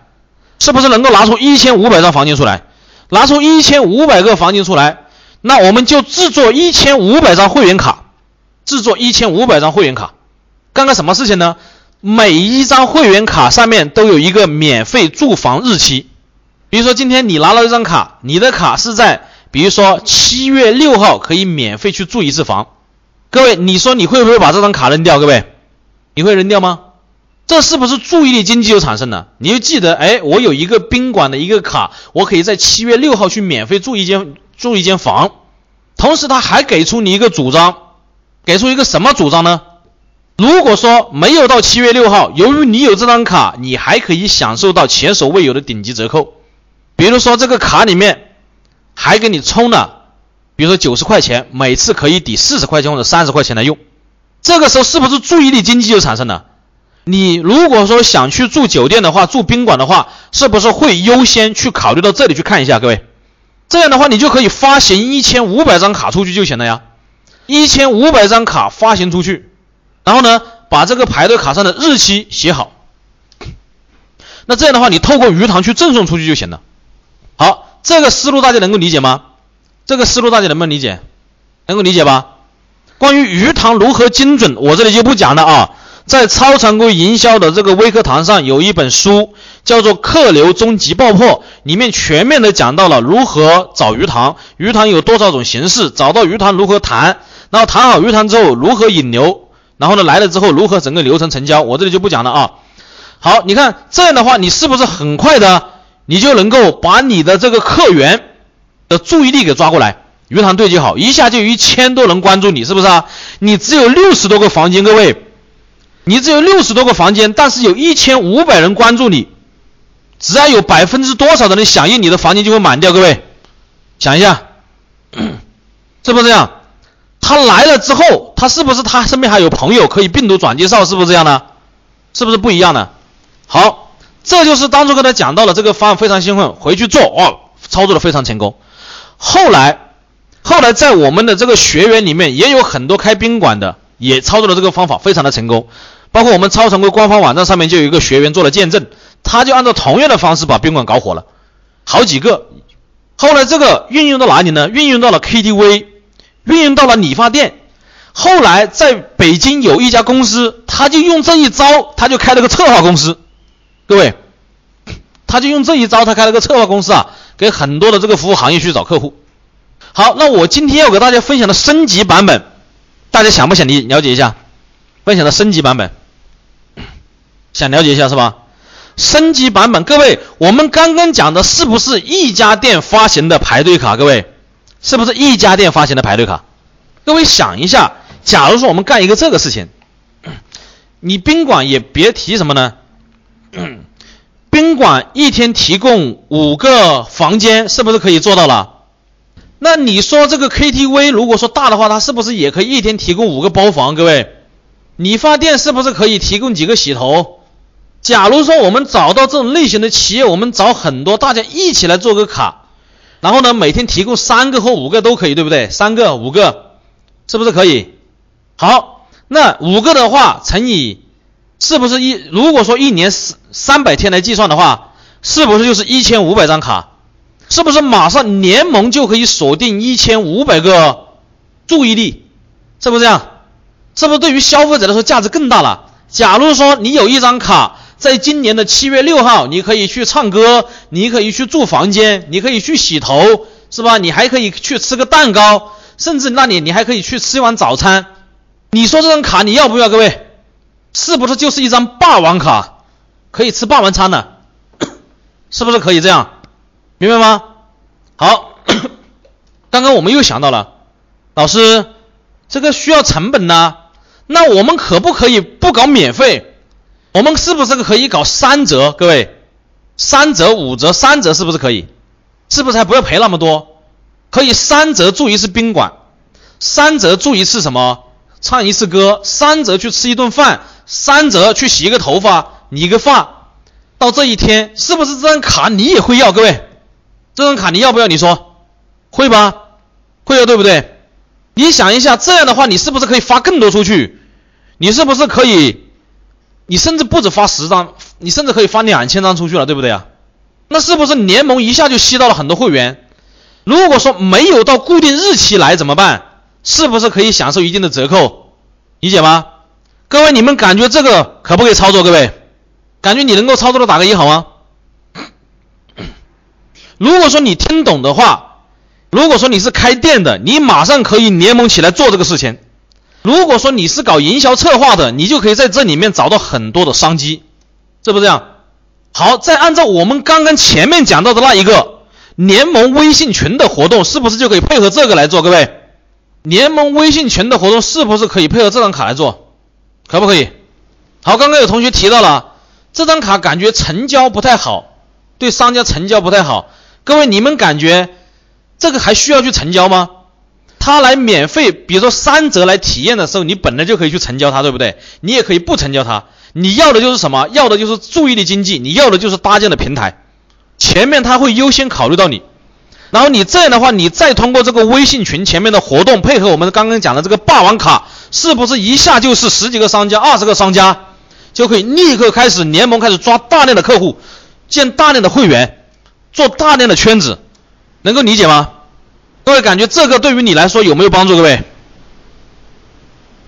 Speaker 1: 是不是能够拿出一千五百张房间出来？拿出一千五百个房间出来，那我们就制作一千五百张会员卡，制作一千五百张会员卡，干个什么事情呢？每一张会员卡上面都有一个免费住房日期。比如说今天你拿了一张卡，你的卡是在，比如说七月六号可以免费去住一次房。各位，你说你会不会把这张卡扔掉？各位，你会扔掉吗？这是不是注意力经济就产生了？你就记得，哎，我有一个宾馆的一个卡，我可以在七月六号去免费住一间住一间房。同时，他还给出你一个主张，给出一个什么主张呢？如果说没有到七月六号，由于你有这张卡，你还可以享受到前所未有的顶级折扣。比如说，这个卡里面还给你充了，比如说九十块钱，每次可以抵四十块钱或者三十块钱来用。这个时候是不是注意力经济就产生了？你如果说想去住酒店的话，住宾馆的话，是不是会优先去考虑到这里去看一下？各位，这样的话你就可以发行一千五百张卡出去就行了呀，一千五百张卡发行出去，然后呢，把这个排队卡上的日期写好，那这样的话你透过鱼塘去赠送出去就行了。好，这个思路大家能够理解吗？这个思路大家能不能理解？能够理解吧？关于鱼塘如何精准，我这里就不讲了啊。在超常规营销的这个微课堂上，有一本书叫做《客流终极爆破》，里面全面的讲到了如何找鱼塘，鱼塘有多少种形式，找到鱼塘如何谈，然后谈好鱼塘之后如何引流，然后呢来了之后如何整个流程成交，我这里就不讲了啊。好，你看这样的话，你是不是很快的，你就能够把你的这个客源的注意力给抓过来？鱼塘对接好，一下就有一千多人关注你，是不是啊？你只有六十多个房间，各位。你只有六十多个房间，但是有一千五百人关注你，只要有百分之多少的人响应，你的房间就会满掉。各位，想一下，是不是这样？他来了之后，他是不是他身边还有朋友可以病毒转介绍？是不是这样呢？是不是不一样的？好，这就是当初跟他讲到了这个方案，非常兴奋，回去做哦，操作的非常成功。后来，后来在我们的这个学员里面也有很多开宾馆的，也操作了这个方法，非常的成功。包括我们超常规官方网站上面就有一个学员做了见证，他就按照同样的方式把宾馆搞火了，好几个。后来这个运用到哪里呢？运用到了 KTV，运用到了理发店。后来在北京有一家公司，他就用这一招，他就开了个策划公司。各位，他就用这一招，他开了个策划公司啊，给很多的这个服务行业去找客户。好，那我今天要给大家分享的升级版本，大家想不想理了解一下？分享的升级版本。想了解一下是吧？升级版本，各位，我们刚刚讲的是不是一家店发行的排队卡？各位，是不是一家店发行的排队卡？各位想一下，假如说我们干一个这个事情，你宾馆也别提什么呢？宾馆一天提供五个房间，是不是可以做到了？那你说这个 KTV 如果说大的话，它是不是也可以一天提供五个包房？各位？理发店是不是可以提供几个洗头？假如说我们找到这种类型的企业，我们找很多，大家一起来做个卡，然后呢，每天提供三个或五个都可以，对不对？三个、五个，是不是可以？好，那五个的话乘以，是不是一？如果说一年三三百天来计算的话，是不是就是一千五百张卡？是不是马上联盟就可以锁定一千五百个注意力？是不是这样？是不是对于消费者来说价值更大了？假如说你有一张卡，在今年的七月六号，你可以去唱歌，你可以去住房间，你可以去洗头，是吧？你还可以去吃个蛋糕，甚至那里你还可以去吃一碗早餐。你说这张卡你要不要？各位，是不是就是一张霸王卡，可以吃霸王餐的？是不是可以这样？明白吗？好，刚刚我们又想到了，老师，这个需要成本呢？那我们可不可以不搞免费？我们是不是可以搞三折？各位，三折、五折、三折是不是可以？是不是还不要赔那么多？可以三折住一次宾馆，三折住一次什么？唱一次歌，三折去吃一顿饭，三折去洗一个头发、理个发。到这一天，是不是这张卡你也会要？各位，这张卡你要不要？你说会吧？会要对不对？你想一下，这样的话，你是不是可以发更多出去？你是不是可以？你甚至不止发十张，你甚至可以发两千张出去了，对不对啊？那是不是联盟一下就吸到了很多会员？如果说没有到固定日期来怎么办？是不是可以享受一定的折扣？理解吗？各位，你们感觉这个可不可以操作？各位，感觉你能够操作的打个一好吗？如果说你听懂的话，如果说你是开店的，你马上可以联盟起来做这个事情。如果说你是搞营销策划的，你就可以在这里面找到很多的商机，是不是这样？好，再按照我们刚刚前面讲到的那一个联盟微信群的活动，是不是就可以配合这个来做？各位，联盟微信群的活动是不是可以配合这张卡来做？可不可以？好，刚刚有同学提到了这张卡，感觉成交不太好，对商家成交不太好。各位，你们感觉这个还需要去成交吗？他来免费，比如说三折来体验的时候，你本来就可以去成交他，对不对？你也可以不成交他。你要的就是什么？要的就是注意力经济，你要的就是搭建的平台。前面他会优先考虑到你，然后你这样的话，你再通过这个微信群前面的活动，配合我们刚刚讲的这个霸王卡，是不是一下就是十几个商家、二十个商家，就可以立刻开始联盟，开始抓大量的客户，建大量的会员，做大量的圈子，能够理解吗？各位感觉这个对于你来说有没有帮助？各位，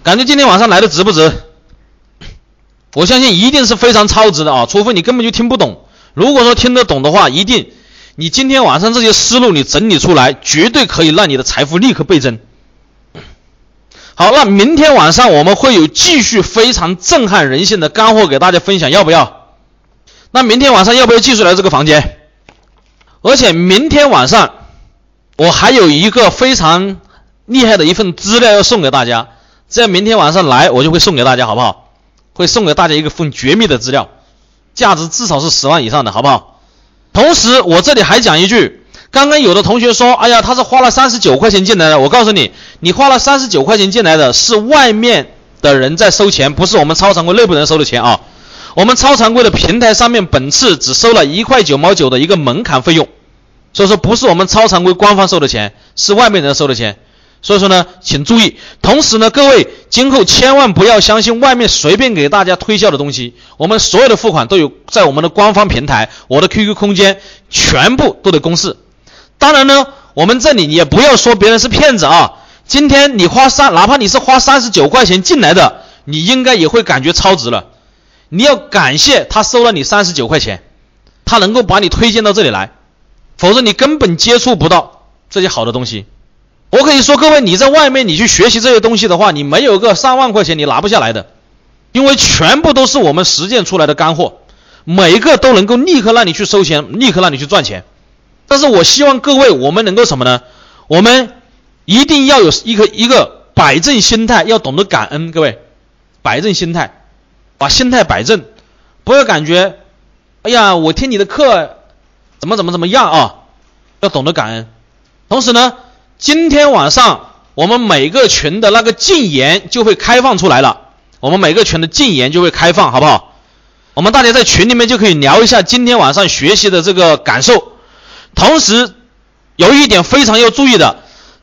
Speaker 1: 感觉今天晚上来的值不值？我相信一定是非常超值的啊，除非你根本就听不懂。如果说听得懂的话，一定，你今天晚上这些思路你整理出来，绝对可以让你的财富立刻倍增。好，那明天晚上我们会有继续非常震撼人性的干货给大家分享，要不要？那明天晚上要不要继续来这个房间？而且明天晚上我还有一个非常厉害的一份资料要送给大家，只要明天晚上来，我就会送给大家，好不好？会送给大家一份绝密的资料。价值至少是十万以上的，好不好？同时，我这里还讲一句，刚刚有的同学说，哎呀，他是花了三十九块钱进来的。我告诉你，你花了三十九块钱进来的是外面的人在收钱，不是我们超常规内部人收的钱啊。我们超常规的平台上面本次只收了一块九毛九的一个门槛费用，所以说不是我们超常规官方收的钱，是外面人收的钱。所以说呢，请注意。同时呢，各位今后千万不要相信外面随便给大家推销的东西。我们所有的付款都有在我们的官方平台，我的 QQ 空间全部都得公示。当然呢，我们这里也不要说别人是骗子啊。今天你花三，哪怕你是花三十九块钱进来的，你应该也会感觉超值了。你要感谢他收了你三十九块钱，他能够把你推荐到这里来，否则你根本接触不到这些好的东西。我可以说，各位，你在外面你去学习这些东西的话，你没有个上万块钱你拿不下来的，因为全部都是我们实践出来的干货，每一个都能够立刻让你去收钱，立刻让你去赚钱。但是我希望各位，我们能够什么呢？我们一定要有一个一个摆正心态，要懂得感恩。各位，摆正心态，把心态摆正，不要感觉，哎呀，我听你的课怎么怎么怎么样啊？要懂得感恩，同时呢。今天晚上我们每个群的那个禁言就会开放出来了，我们每个群的禁言就会开放，好不好？我们大家在群里面就可以聊一下今天晚上学习的这个感受。同时，有一点非常要注意的，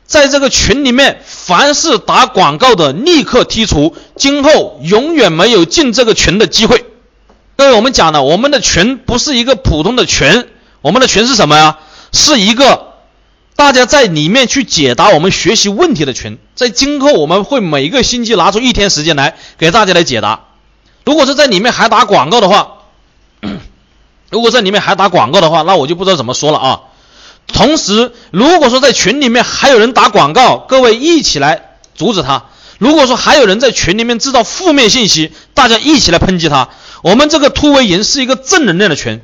Speaker 1: 在这个群里面，凡是打广告的立刻剔除，今后永远没有进这个群的机会。各位，我们讲了，我们的群不是一个普通的群，我们的群是什么呀？是一个。大家在里面去解答我们学习问题的群，在今后我们会每个星期拿出一天时间来给大家来解答。如果是在里面还打广告的话，如果在里面还打广告的话，那我就不知道怎么说了啊。同时，如果说在群里面还有人打广告，各位一起来阻止他。如果说还有人在群里面制造负面信息，大家一起来抨击他。我们这个突围营是一个正能量的群。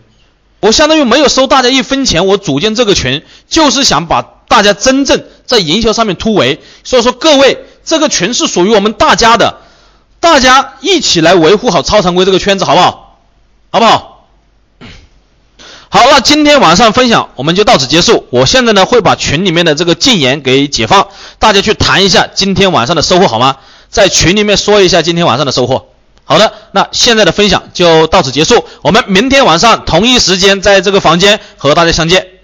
Speaker 1: 我相当于没有收大家一分钱，我组建这个群就是想把大家真正在营销上面突围。所以说各位，这个群是属于我们大家的，大家一起来维护好超常规这个圈子，好不好？好不好？好，那今天晚上分享我们就到此结束。我现在呢会把群里面的这个禁言给解放，大家去谈一下今天晚上的收获好吗？在群里面说一下今天晚上的收获。好的，那现在的分享就到此结束。我们明天晚上同一时间在这个房间和大家相见。